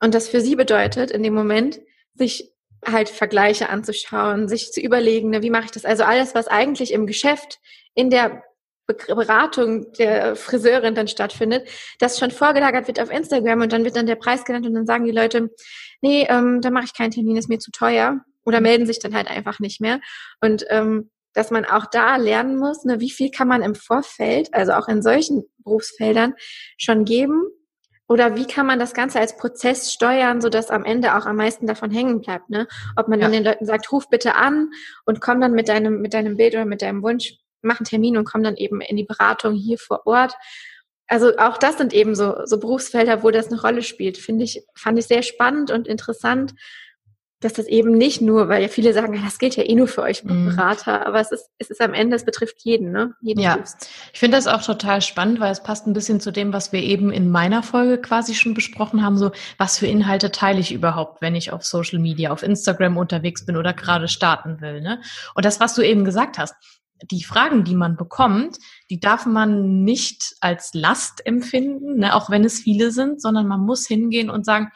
Und das für sie bedeutet, in dem Moment, sich halt Vergleiche anzuschauen, sich zu überlegen, ne, wie mache ich das? Also alles, was eigentlich im Geschäft, in der Beratung der Friseurin dann stattfindet, das schon vorgelagert wird auf Instagram und dann wird dann der Preis genannt und dann sagen die Leute, nee, ähm, da mache ich keinen Termin, ist mir zu teuer oder melden sich dann halt einfach nicht mehr. Und ähm, dass man auch da lernen muss, ne, wie viel kann man im Vorfeld, also auch in solchen Berufsfeldern, schon geben oder wie kann man das Ganze als Prozess steuern, so dass am Ende auch am meisten davon hängen bleibt, ne? Ob man ja. dann den Leuten sagt, ruf bitte an und komm dann mit deinem, mit deinem Bild oder mit deinem Wunsch mach einen Termin und komm dann eben in die Beratung hier vor Ort. Also auch das sind eben so, so Berufsfelder, wo das eine Rolle spielt. Finde ich, fand ich sehr spannend und interessant, dass das eben nicht nur, weil ja viele sagen, das gilt ja eh nur für euch mhm. Berater, mm. aber es ist, es ist am Ende, es betrifft jeden, ne? Jeden ja, Berufs. ich finde das auch total spannend, weil es passt ein bisschen zu dem, was wir eben in meiner Folge quasi schon besprochen haben, so was für Inhalte teile ich überhaupt, wenn ich auf Social Media, auf Instagram unterwegs bin oder gerade starten will, ne? Und das, was du eben gesagt hast, die Fragen, die man bekommt, die darf man nicht als Last empfinden, ne, auch wenn es viele sind, sondern man muss hingehen und sagen,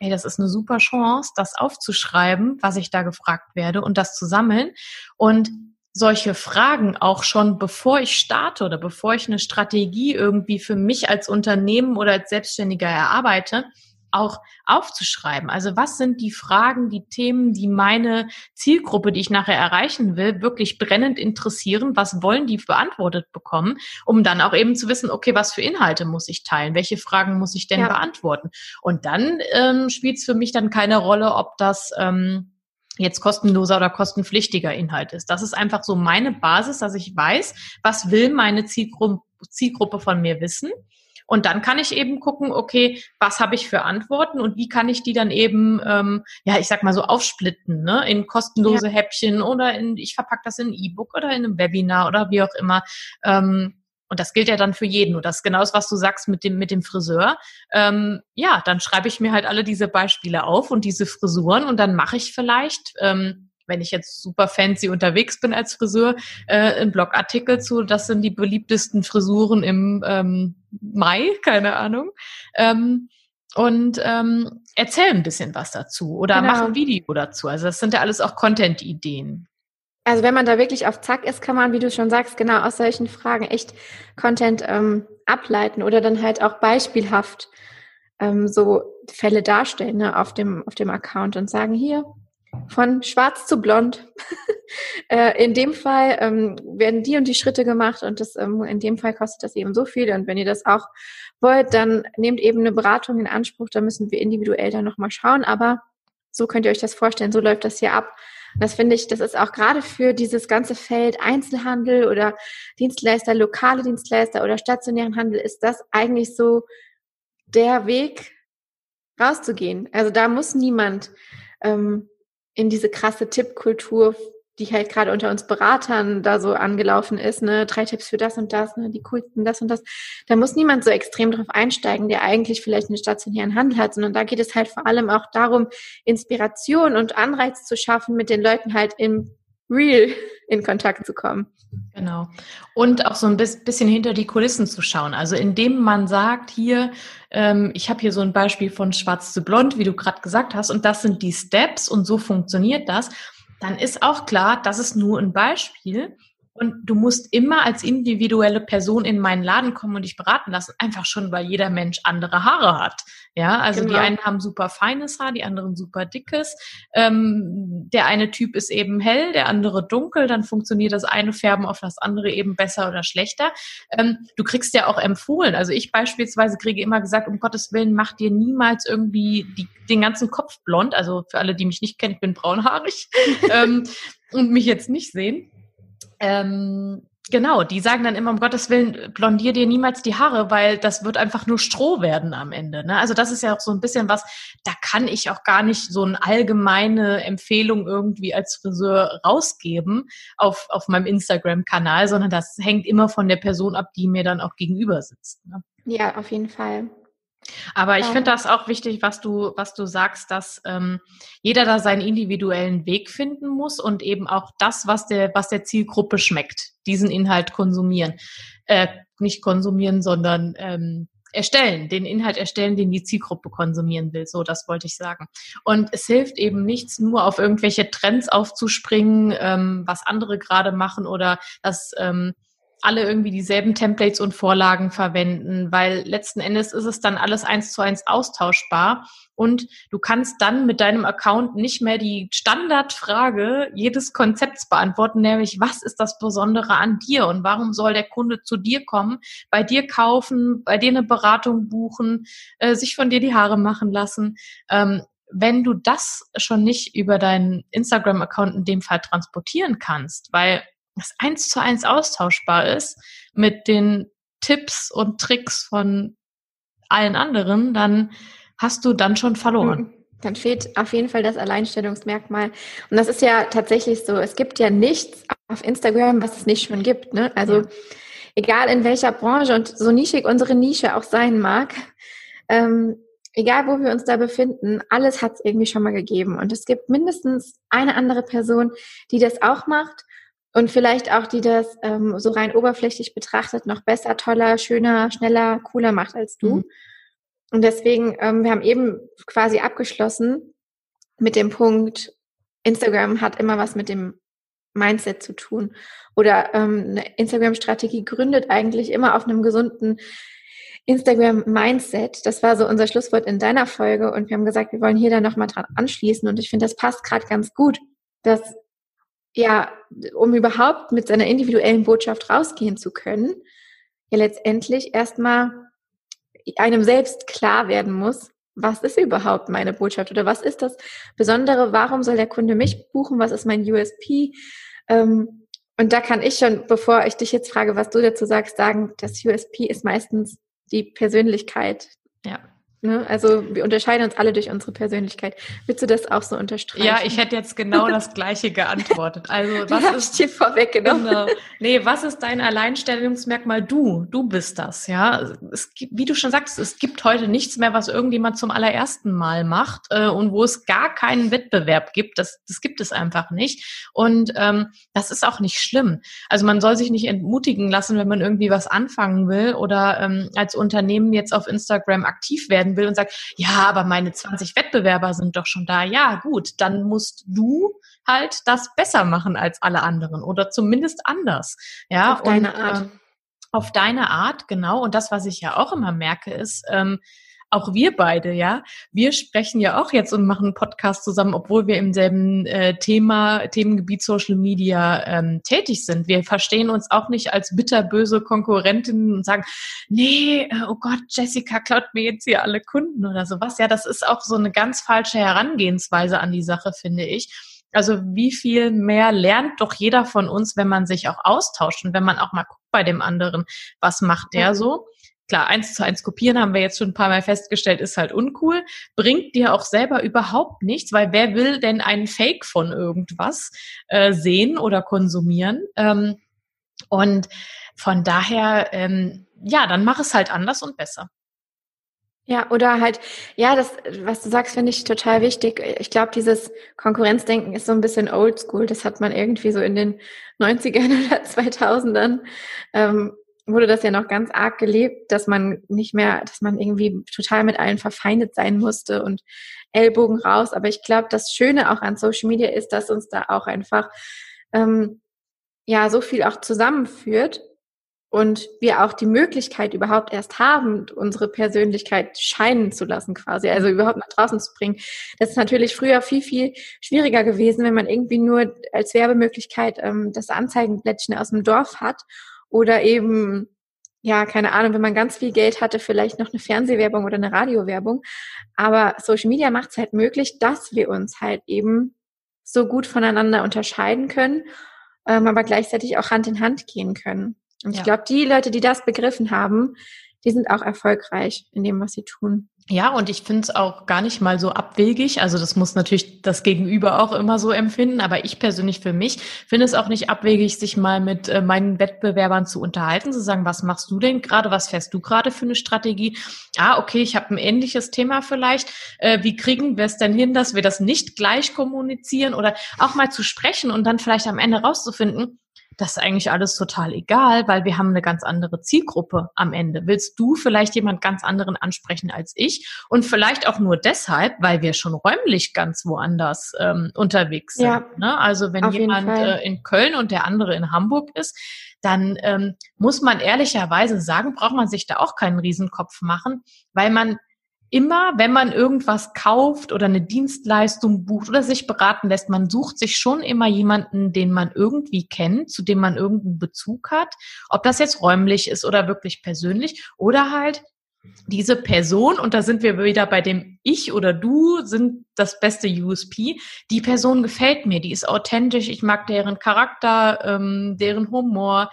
hey, das ist eine super Chance, das aufzuschreiben, was ich da gefragt werde und das zu sammeln. Und solche Fragen auch schon bevor ich starte oder bevor ich eine Strategie irgendwie für mich als Unternehmen oder als Selbstständiger erarbeite, auch aufzuschreiben. Also was sind die Fragen, die Themen, die meine Zielgruppe, die ich nachher erreichen will, wirklich brennend interessieren? Was wollen die beantwortet bekommen? Um dann auch eben zu wissen, okay, was für Inhalte muss ich teilen? Welche Fragen muss ich denn ja. beantworten? Und dann ähm, spielt es für mich dann keine Rolle, ob das ähm, jetzt kostenloser oder kostenpflichtiger Inhalt ist. Das ist einfach so meine Basis, dass ich weiß, was will meine Zielgruppe, Zielgruppe von mir wissen. Und dann kann ich eben gucken, okay, was habe ich für Antworten und wie kann ich die dann eben, ähm, ja, ich sag mal so aufsplitten, ne, in kostenlose ja. Häppchen oder in, ich verpacke das in ein E-Book oder in einem Webinar oder wie auch immer. Ähm, und das gilt ja dann für jeden. Und das ist genau das, was du sagst mit dem, mit dem Friseur. Ähm, ja, dann schreibe ich mir halt alle diese Beispiele auf und diese Frisuren und dann mache ich vielleicht, ähm, wenn ich jetzt super fancy unterwegs bin als Friseur, äh, einen Blogartikel zu, das sind die beliebtesten Frisuren im ähm, Mai, keine Ahnung. Ähm, und ähm, erzähl ein bisschen was dazu oder genau. mach ein Video dazu. Also das sind ja alles auch Content-Ideen. Also wenn man da wirklich auf Zack ist, kann man, wie du schon sagst, genau aus solchen Fragen echt Content ähm, ableiten oder dann halt auch beispielhaft ähm, so Fälle darstellen ne, auf, dem, auf dem Account und sagen, hier, von schwarz zu blond. <laughs> äh, in dem Fall ähm, werden die und die Schritte gemacht und das, ähm, in dem Fall kostet das eben so viel. Und wenn ihr das auch wollt, dann nehmt eben eine Beratung in Anspruch. Da müssen wir individuell dann nochmal schauen. Aber so könnt ihr euch das vorstellen. So läuft das hier ab. Das finde ich, das ist auch gerade für dieses ganze Feld Einzelhandel oder Dienstleister, lokale Dienstleister oder stationären Handel ist das eigentlich so der Weg rauszugehen. Also da muss niemand ähm, in diese krasse Tippkultur die halt gerade unter uns Beratern da so angelaufen ist, ne, drei Tipps für das und das, ne, die coolsten das und das. Da muss niemand so extrem drauf einsteigen, der eigentlich vielleicht einen stationären Handel hat, sondern da geht es halt vor allem auch darum, Inspiration und Anreiz zu schaffen, mit den Leuten halt im Real in Kontakt zu kommen. Genau. Und auch so ein bisschen hinter die Kulissen zu schauen. Also indem man sagt, hier, ähm, ich habe hier so ein Beispiel von Schwarz zu Blond, wie du gerade gesagt hast, und das sind die Steps und so funktioniert das dann ist auch klar, das ist nur ein Beispiel. Und du musst immer als individuelle Person in meinen Laden kommen und dich beraten lassen, einfach schon, weil jeder Mensch andere Haare hat. Ja, also genau. die einen haben super feines Haar, die anderen super dickes. Ähm, der eine Typ ist eben hell, der andere dunkel, dann funktioniert das eine Färben auf das andere eben besser oder schlechter. Ähm, du kriegst ja auch empfohlen. Also ich beispielsweise kriege immer gesagt, um Gottes Willen, mach dir niemals irgendwie die, den ganzen Kopf blond. Also für alle, die mich nicht kennen, ich bin braunhaarig <laughs> ähm, und mich jetzt nicht sehen. Ähm, genau, die sagen dann immer, um Gottes Willen, blondier dir niemals die Haare, weil das wird einfach nur Stroh werden am Ende. Ne? Also das ist ja auch so ein bisschen was, da kann ich auch gar nicht so eine allgemeine Empfehlung irgendwie als Friseur rausgeben auf, auf meinem Instagram-Kanal, sondern das hängt immer von der Person ab, die mir dann auch gegenüber sitzt. Ne? Ja, auf jeden Fall. Aber ich finde das auch wichtig, was du, was du sagst, dass ähm, jeder da seinen individuellen Weg finden muss und eben auch das, was der, was der Zielgruppe schmeckt, diesen Inhalt konsumieren. Äh, nicht konsumieren, sondern ähm, erstellen, den Inhalt erstellen, den die Zielgruppe konsumieren will. So, das wollte ich sagen. Und es hilft eben nichts, nur auf irgendwelche Trends aufzuspringen, ähm, was andere gerade machen oder das ähm, alle irgendwie dieselben Templates und Vorlagen verwenden, weil letzten Endes ist es dann alles eins zu eins austauschbar und du kannst dann mit deinem Account nicht mehr die Standardfrage jedes Konzepts beantworten, nämlich was ist das Besondere an dir und warum soll der Kunde zu dir kommen, bei dir kaufen, bei dir eine Beratung buchen, äh, sich von dir die Haare machen lassen. Ähm, wenn du das schon nicht über deinen Instagram-Account in dem Fall transportieren kannst, weil das eins zu eins austauschbar ist mit den Tipps und Tricks von allen anderen, dann hast du dann schon verloren. Hm, dann fehlt auf jeden Fall das Alleinstellungsmerkmal. Und das ist ja tatsächlich so. Es gibt ja nichts auf Instagram, was es nicht schon gibt. Ne? Also ja. egal in welcher Branche und so nischig unsere Nische auch sein mag, ähm, egal wo wir uns da befinden, alles hat es irgendwie schon mal gegeben. Und es gibt mindestens eine andere Person, die das auch macht und vielleicht auch, die das ähm, so rein oberflächlich betrachtet noch besser, toller, schöner, schneller, cooler macht als du. Mhm. Und deswegen, ähm, wir haben eben quasi abgeschlossen mit dem Punkt, Instagram hat immer was mit dem Mindset zu tun. Oder ähm, eine Instagram-Strategie gründet eigentlich immer auf einem gesunden Instagram-Mindset. Das war so unser Schlusswort in deiner Folge. Und wir haben gesagt, wir wollen hier dann nochmal dran anschließen. Und ich finde, das passt gerade ganz gut, dass ja, um überhaupt mit seiner individuellen Botschaft rausgehen zu können, ja letztendlich erstmal einem selbst klar werden muss, was ist überhaupt meine Botschaft oder was ist das Besondere, warum soll der Kunde mich buchen, was ist mein USP? Ähm, und da kann ich schon, bevor ich dich jetzt frage, was du dazu sagst, sagen, das USP ist meistens die Persönlichkeit. Ja. Ne? Also wir unterscheiden uns alle durch unsere Persönlichkeit. Willst du das auch so unterstreichen? Ja, ich hätte jetzt genau <laughs> das Gleiche geantwortet. Also was ist dir vorweggenommen? Genau. Nee, was ist dein Alleinstellungsmerkmal? Du, du bist das, ja. Es gibt, wie du schon sagst, es gibt heute nichts mehr, was irgendjemand zum allerersten Mal macht äh, und wo es gar keinen Wettbewerb gibt. Das, das gibt es einfach nicht. Und ähm, das ist auch nicht schlimm. Also man soll sich nicht entmutigen lassen, wenn man irgendwie was anfangen will oder ähm, als Unternehmen jetzt auf Instagram aktiv werden werden will und sagt, ja, aber meine 20 Wettbewerber sind doch schon da. Ja, gut, dann musst du halt das besser machen als alle anderen oder zumindest anders. Ja, auf deine und, Art. Äh, auf deine Art, genau. Und das, was ich ja auch immer merke, ist, ähm, auch wir beide, ja, wir sprechen ja auch jetzt und machen einen Podcast zusammen, obwohl wir im selben äh, Thema, Themengebiet Social Media ähm, tätig sind. Wir verstehen uns auch nicht als bitterböse Konkurrentinnen und sagen, nee, äh, oh Gott, Jessica klaut mir jetzt hier alle Kunden oder sowas. Ja, das ist auch so eine ganz falsche Herangehensweise an die Sache, finde ich. Also wie viel mehr lernt doch jeder von uns, wenn man sich auch austauscht und wenn man auch mal guckt bei dem anderen, was macht der so? Klar, eins zu eins kopieren haben wir jetzt schon ein paar Mal festgestellt, ist halt uncool. Bringt dir auch selber überhaupt nichts, weil wer will denn einen Fake von irgendwas äh, sehen oder konsumieren? Ähm, und von daher, ähm, ja, dann mach es halt anders und besser. Ja, oder halt, ja, das, was du sagst, finde ich total wichtig. Ich glaube, dieses Konkurrenzdenken ist so ein bisschen oldschool. Das hat man irgendwie so in den 90ern <laughs> oder 2000ern ähm, wurde das ja noch ganz arg gelebt, dass man nicht mehr, dass man irgendwie total mit allen verfeindet sein musste und Ellbogen raus. Aber ich glaube, das Schöne auch an Social Media ist, dass uns da auch einfach ähm, ja so viel auch zusammenführt und wir auch die Möglichkeit überhaupt erst haben, unsere Persönlichkeit scheinen zu lassen quasi, also überhaupt nach draußen zu bringen. Das ist natürlich früher viel, viel schwieriger gewesen, wenn man irgendwie nur als Werbemöglichkeit ähm, das Anzeigenblättchen aus dem Dorf hat oder eben, ja, keine Ahnung, wenn man ganz viel Geld hatte, vielleicht noch eine Fernsehwerbung oder eine Radiowerbung. Aber Social Media macht es halt möglich, dass wir uns halt eben so gut voneinander unterscheiden können, ähm, aber gleichzeitig auch Hand in Hand gehen können. Und ja. ich glaube, die Leute, die das begriffen haben, die sind auch erfolgreich in dem, was sie tun. Ja, und ich finde es auch gar nicht mal so abwegig. Also das muss natürlich das Gegenüber auch immer so empfinden, aber ich persönlich für mich finde es auch nicht abwegig, sich mal mit äh, meinen Wettbewerbern zu unterhalten, zu sagen, was machst du denn gerade, was fährst du gerade für eine Strategie? Ah, okay, ich habe ein ähnliches Thema vielleicht. Äh, wie kriegen wir es denn hin, dass wir das nicht gleich kommunizieren oder auch mal zu sprechen und dann vielleicht am Ende rauszufinden, das ist eigentlich alles total egal, weil wir haben eine ganz andere Zielgruppe am Ende. Willst du vielleicht jemand ganz anderen ansprechen als ich? Und vielleicht auch nur deshalb, weil wir schon räumlich ganz woanders ähm, unterwegs sind. Ja, ne? Also wenn jemand äh, in Köln und der andere in Hamburg ist, dann ähm, muss man ehrlicherweise sagen, braucht man sich da auch keinen Riesenkopf machen, weil man immer, wenn man irgendwas kauft oder eine Dienstleistung bucht oder sich beraten lässt, man sucht sich schon immer jemanden, den man irgendwie kennt, zu dem man irgendeinen Bezug hat. Ob das jetzt räumlich ist oder wirklich persönlich oder halt diese Person, und da sind wir wieder bei dem Ich oder Du sind das beste USP. Die Person gefällt mir, die ist authentisch, ich mag deren Charakter, ähm, deren Humor,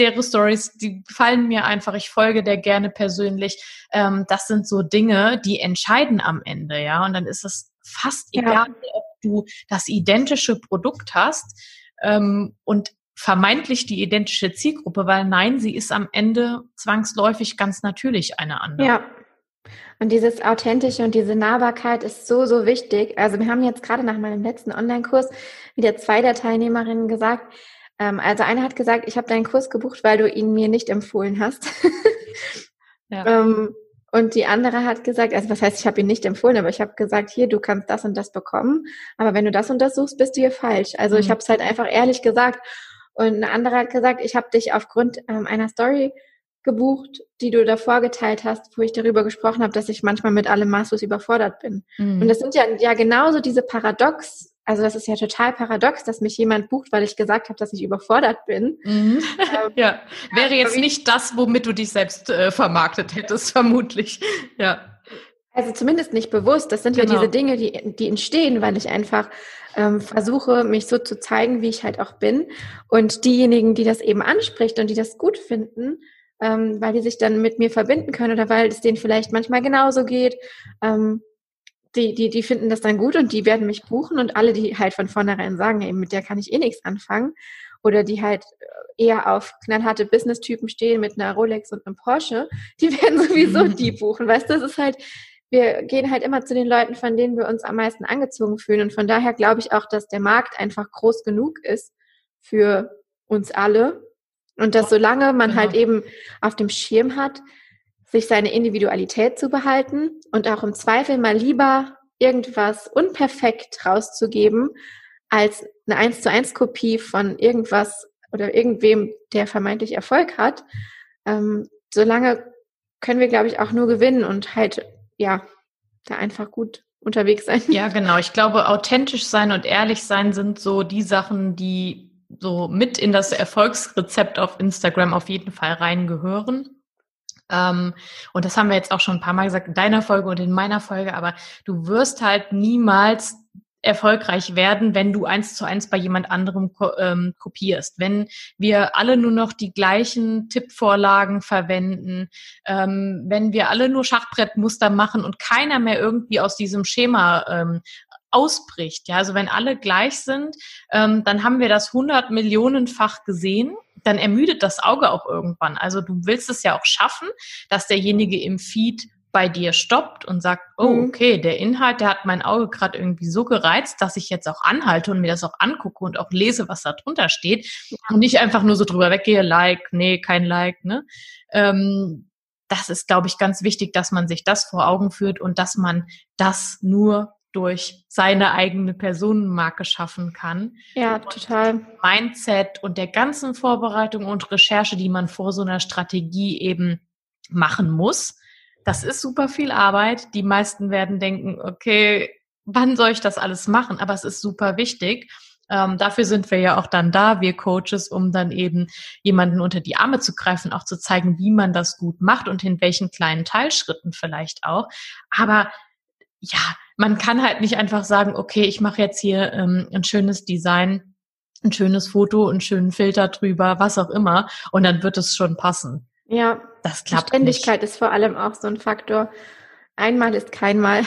deren Stories, die gefallen mir einfach, ich folge der gerne persönlich. Ähm, das sind so Dinge, die entscheiden am Ende, ja. Und dann ist es fast ja. egal, ob du das identische Produkt hast ähm, und vermeintlich die identische Zielgruppe, weil nein, sie ist am Ende zwangsläufig ganz natürlich eine andere. Ja. Und dieses Authentische und diese Nahbarkeit ist so, so wichtig. Also wir haben jetzt gerade nach meinem letzten Online-Kurs wieder zwei der Teilnehmerinnen gesagt, also eine hat gesagt, ich habe deinen Kurs gebucht, weil du ihn mir nicht empfohlen hast. ja. <laughs> ähm, Und die andere hat gesagt, also was heißt, ich habe ihn nicht empfohlen, aber ich habe gesagt, hier, du kannst das und das bekommen, aber wenn du das und das suchst, bist du hier falsch. Also mhm. ich habe es halt einfach ehrlich gesagt. Und eine andere hat gesagt, ich habe dich aufgrund ähm, einer Story gebucht, die du davor geteilt hast, wo ich darüber gesprochen habe, dass ich manchmal mit allem maßlos überfordert bin. Mhm. Und das sind ja, ja genauso diese Paradox, also das ist ja total paradox, dass mich jemand bucht, weil ich gesagt habe, dass ich überfordert bin. Mhm. Ähm, ja, wäre jetzt nicht das, womit du dich selbst äh, vermarktet hättest, <laughs> vermutlich. Ja. Also zumindest nicht bewusst. Das sind genau. ja diese Dinge, die, die entstehen, weil ich einfach ähm, versuche, mich so zu zeigen, wie ich halt auch bin. Und diejenigen, die das eben anspricht und die das gut finden, ähm, weil die sich dann mit mir verbinden können oder weil es denen vielleicht manchmal genauso geht, ähm, die, die, die finden das dann gut und die werden mich buchen und alle, die halt von vornherein sagen, ey, mit der kann ich eh nichts anfangen oder die halt eher auf knallharte Business-Typen stehen mit einer Rolex und einem Porsche, die <laughs> werden sowieso die <laughs> buchen. Weißt du, das ist halt, wir gehen halt immer zu den Leuten, von denen wir uns am meisten angezogen fühlen. Und von daher glaube ich auch, dass der Markt einfach groß genug ist für uns alle. Und dass solange man halt genau. eben auf dem Schirm hat, sich seine Individualität zu behalten und auch im Zweifel mal lieber irgendwas unperfekt rauszugeben, als eine eins zu eins Kopie von irgendwas oder irgendwem, der vermeintlich Erfolg hat. Ähm, solange können wir, glaube ich, auch nur gewinnen und halt, ja, da einfach gut unterwegs sein. Ja, genau. Ich glaube, authentisch sein und ehrlich sein sind so die Sachen, die so mit in das Erfolgsrezept auf Instagram auf jeden Fall reingehören. Ähm, und das haben wir jetzt auch schon ein paar Mal gesagt in deiner Folge und in meiner Folge, aber du wirst halt niemals erfolgreich werden, wenn du eins zu eins bei jemand anderem ko ähm, kopierst. Wenn wir alle nur noch die gleichen Tippvorlagen verwenden, ähm, wenn wir alle nur Schachbrettmuster machen und keiner mehr irgendwie aus diesem Schema ähm, ausbricht. Ja, also wenn alle gleich sind, ähm, dann haben wir das hundert Millionenfach gesehen. Dann ermüdet das Auge auch irgendwann. Also du willst es ja auch schaffen, dass derjenige im Feed bei dir stoppt und sagt, oh, mhm. okay, der Inhalt, der hat mein Auge gerade irgendwie so gereizt, dass ich jetzt auch anhalte und mir das auch angucke und auch lese, was da drunter steht und nicht einfach nur so drüber weggehe, Like, nee, kein Like, ne? Ähm, das ist, glaube ich, ganz wichtig, dass man sich das vor Augen führt und dass man das nur durch seine eigene Personenmarke schaffen kann. Ja, total. Mindset und der ganzen Vorbereitung und Recherche, die man vor so einer Strategie eben machen muss. Das ist super viel Arbeit. Die meisten werden denken, okay, wann soll ich das alles machen? Aber es ist super wichtig. Ähm, dafür sind wir ja auch dann da, wir Coaches, um dann eben jemanden unter die Arme zu greifen, auch zu zeigen, wie man das gut macht und in welchen kleinen Teilschritten vielleicht auch. Aber ja, man kann halt nicht einfach sagen, okay, ich mache jetzt hier ähm, ein schönes Design, ein schönes Foto, einen schönen Filter drüber, was auch immer, und dann wird es schon passen. Ja, das klappt. Ständigkeit nicht. ist vor allem auch so ein Faktor. Einmal ist kein Mal.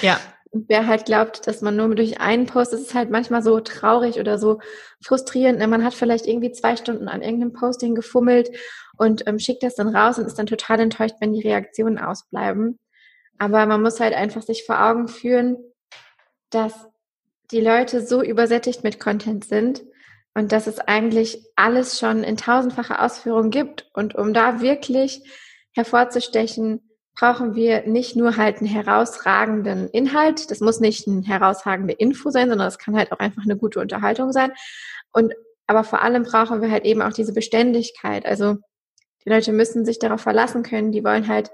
Ja. <laughs> Und wer halt glaubt, dass man nur durch einen Post, das ist halt manchmal so traurig oder so frustrierend. Ne? Man hat vielleicht irgendwie zwei Stunden an irgendeinem Posting gefummelt und ähm, schickt das dann raus und ist dann total enttäuscht, wenn die Reaktionen ausbleiben. Aber man muss halt einfach sich vor Augen führen, dass die Leute so übersättigt mit Content sind und dass es eigentlich alles schon in tausendfacher Ausführung gibt. Und um da wirklich hervorzustechen, brauchen wir nicht nur halt einen herausragenden Inhalt. Das muss nicht eine herausragende Info sein, sondern es kann halt auch einfach eine gute Unterhaltung sein. Und aber vor allem brauchen wir halt eben auch diese Beständigkeit. Also die Leute müssen sich darauf verlassen können. Die wollen halt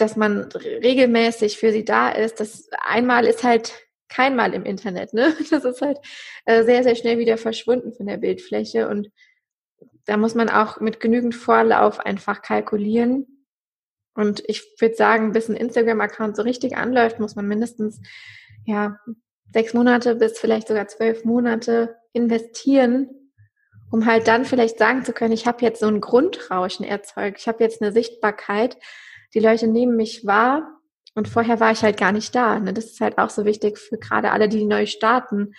dass man regelmäßig für sie da ist. Das einmal ist halt kein Mal im Internet, ne? <laughs> Das ist halt äh, sehr, sehr schnell wieder verschwunden von der Bildfläche und da muss man auch mit genügend Vorlauf einfach kalkulieren. Und ich würde sagen, bis ein Instagram-Account so richtig anläuft, muss man mindestens ja sechs Monate bis vielleicht sogar zwölf Monate investieren, um halt dann vielleicht sagen zu können, ich habe jetzt so ein Grundrauschen erzeugt, ich habe jetzt eine Sichtbarkeit, die Leute nehmen mich wahr und vorher war ich halt gar nicht da. Ne? Das ist halt auch so wichtig für gerade alle, die neu starten,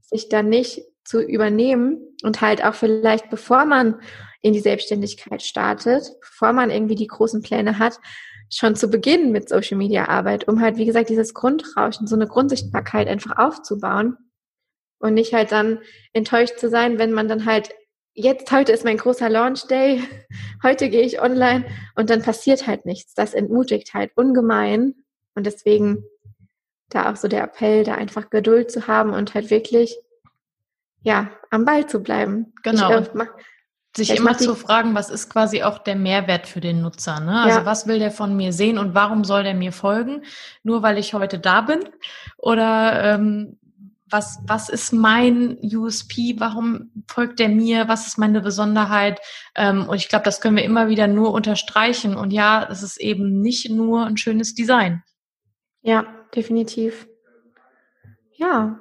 sich dann nicht zu übernehmen und halt auch vielleicht, bevor man in die Selbstständigkeit startet, bevor man irgendwie die großen Pläne hat, schon zu beginnen mit Social Media Arbeit, um halt, wie gesagt, dieses Grundrauschen, so eine Grundsichtbarkeit einfach aufzubauen und nicht halt dann enttäuscht zu sein, wenn man dann halt jetzt, heute ist mein großer Launch Day, heute gehe ich online und dann passiert halt nichts. Das entmutigt halt ungemein. Und deswegen da auch so der Appell, da einfach Geduld zu haben und halt wirklich, ja, am Ball zu bleiben. Genau. Ich, äh, sich ja, immer zu fragen, was ist quasi auch der Mehrwert für den Nutzer? Ne? Also ja. was will der von mir sehen und warum soll der mir folgen? Nur weil ich heute da bin? Oder ähm, was, was ist mein USP? Warum folgt der mir? Was ist meine Besonderheit? Ähm, und ich glaube, das können wir immer wieder nur unterstreichen. Und ja, es ist eben nicht nur ein schönes Design. Ja, definitiv. Ja.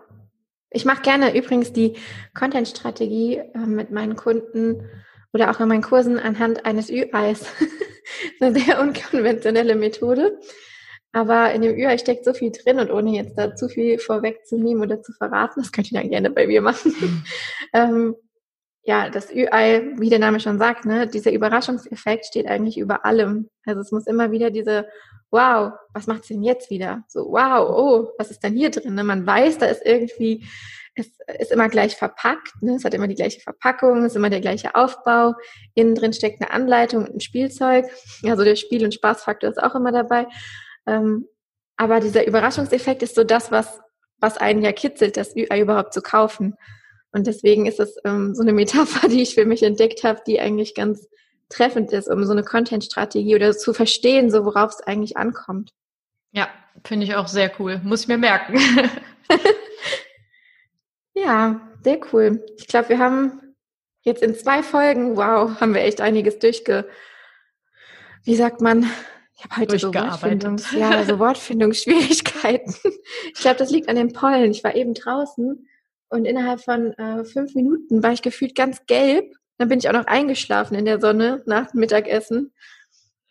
Ich mache gerne übrigens die Content-Strategie äh, mit meinen Kunden oder auch in meinen Kursen anhand eines Ü-Eis. <laughs> eine sehr unkonventionelle Methode. Aber in dem Ü-Ei steckt so viel drin und ohne jetzt da zu viel vorwegzunehmen oder zu verraten, das könnt ihr dann gerne bei mir machen. <laughs> Ähm, ja, das Ü-Ei, wie der Name schon sagt, ne, dieser Überraschungseffekt steht eigentlich über allem. Also es muss immer wieder diese, wow, was macht's denn jetzt wieder? So, wow, oh, was ist denn hier drin? Ne? Man weiß, da ist irgendwie es ist immer gleich verpackt, ne? es hat immer die gleiche Verpackung, es ist immer der gleiche Aufbau. Innen drin steckt eine Anleitung und ein Spielzeug. Also der Spiel- und Spaßfaktor ist auch immer dabei. Ähm, aber dieser Überraschungseffekt ist so das, was, was einen ja kitzelt, das Ü-Ei überhaupt zu kaufen. Und deswegen ist es ähm, so eine Metapher, <laughs> die ich für mich entdeckt habe, die eigentlich ganz treffend ist, um so eine Content-Strategie oder zu verstehen, so worauf es eigentlich ankommt. Ja, finde ich auch sehr cool. Muss ich mir merken. <laughs> Ja, sehr cool. Ich glaube, wir haben jetzt in zwei Folgen, wow, haben wir echt einiges durchge, wie sagt man, ich habe heute so Wortfindungs, ja, so Wortfindungsschwierigkeiten. <laughs> Ich glaube, das liegt an den Pollen. Ich war eben draußen und innerhalb von äh, fünf Minuten war ich gefühlt ganz gelb. Dann bin ich auch noch eingeschlafen in der Sonne nach dem Mittagessen.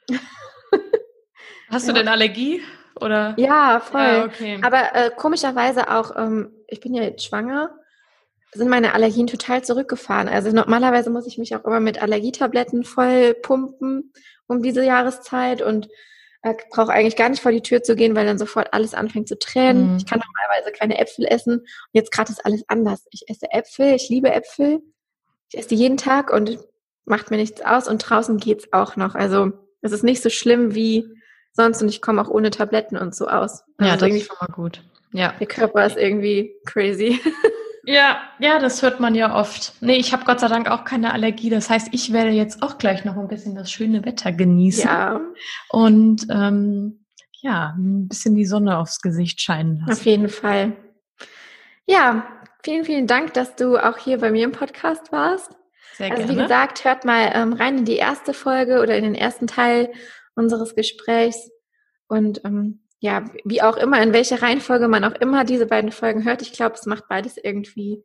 <laughs> Hast ja. du denn Allergie? Oder? Ja, voll. Ja, okay. Aber äh, komischerweise auch, ähm, ich bin ja jetzt schwanger, sind meine Allergien total zurückgefahren. Also normalerweise muss ich mich auch immer mit Allergietabletten voll pumpen um diese Jahreszeit und äh, brauche eigentlich gar nicht vor die Tür zu gehen, weil dann sofort alles anfängt zu tränen. Mhm. Ich kann normalerweise keine Äpfel essen. Und jetzt gerade ist alles anders. Ich esse Äpfel, ich liebe Äpfel. Ich esse die jeden Tag und macht mir nichts aus. Und draußen geht's auch noch. Also es ist nicht so schlimm wie sonst und ich komme auch ohne Tabletten und so aus. Also ja, das ist schon mal gut. Ja. Der Körper ist irgendwie crazy. <laughs> Ja, ja, das hört man ja oft. Nee, ich habe Gott sei Dank auch keine Allergie. Das heißt, ich werde jetzt auch gleich noch ein bisschen das schöne Wetter genießen. Ja. Und ähm, ja, ein bisschen die Sonne aufs Gesicht scheinen lassen. Auf jeden Fall. Ja, vielen, vielen Dank, dass du auch hier bei mir im Podcast warst. Sehr gerne. Also wie gesagt, hört mal ähm, rein in die erste Folge oder in den ersten Teil unseres Gesprächs. Und ähm, ja, wie auch immer, in welcher Reihenfolge man auch immer diese beiden Folgen hört, ich glaube, es macht beides irgendwie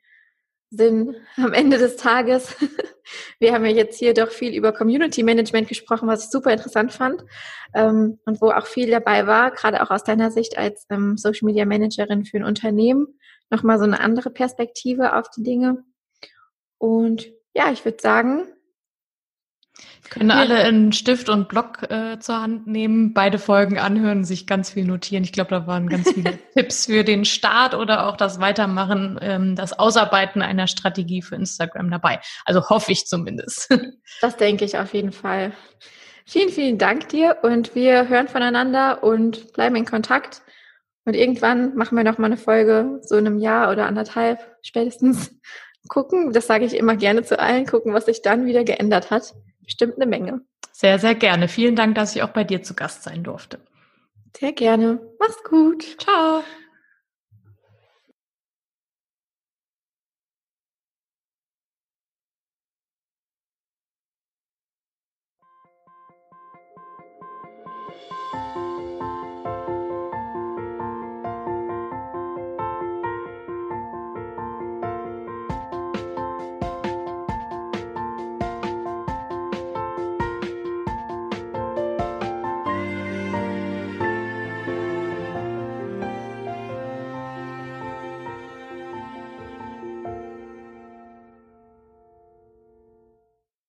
Sinn am Ende des Tages. <laughs> Wir haben ja jetzt hier doch viel über Community Management gesprochen, was ich super interessant fand ähm, und wo auch viel dabei war, gerade auch aus deiner Sicht als ähm, Social Media Managerin für ein Unternehmen, nochmal so eine andere Perspektive auf die Dinge. Und ja, ich würde sagen, können alle einen Stift und Block äh, zur Hand nehmen, beide Folgen anhören, sich ganz viel notieren. Ich glaube, da waren ganz viele <laughs> Tipps für den Start oder auch das Weitermachen, ähm, das Ausarbeiten einer Strategie für Instagram dabei. Also hoffe ich zumindest. <laughs> Das denke ich auf jeden Fall. Vielen, vielen Dank dir und wir hören voneinander und bleiben in Kontakt. Und irgendwann machen wir noch mal eine Folge, so in einem Jahr oder anderthalb spätestens. Gucken, das sage ich immer gerne zu allen, gucken, was sich dann wieder geändert hat bestimmt eine Menge. Sehr, sehr gerne. Vielen Dank, dass ich auch bei dir zu Gast sein durfte. Sehr gerne. Mach's gut. Ciao.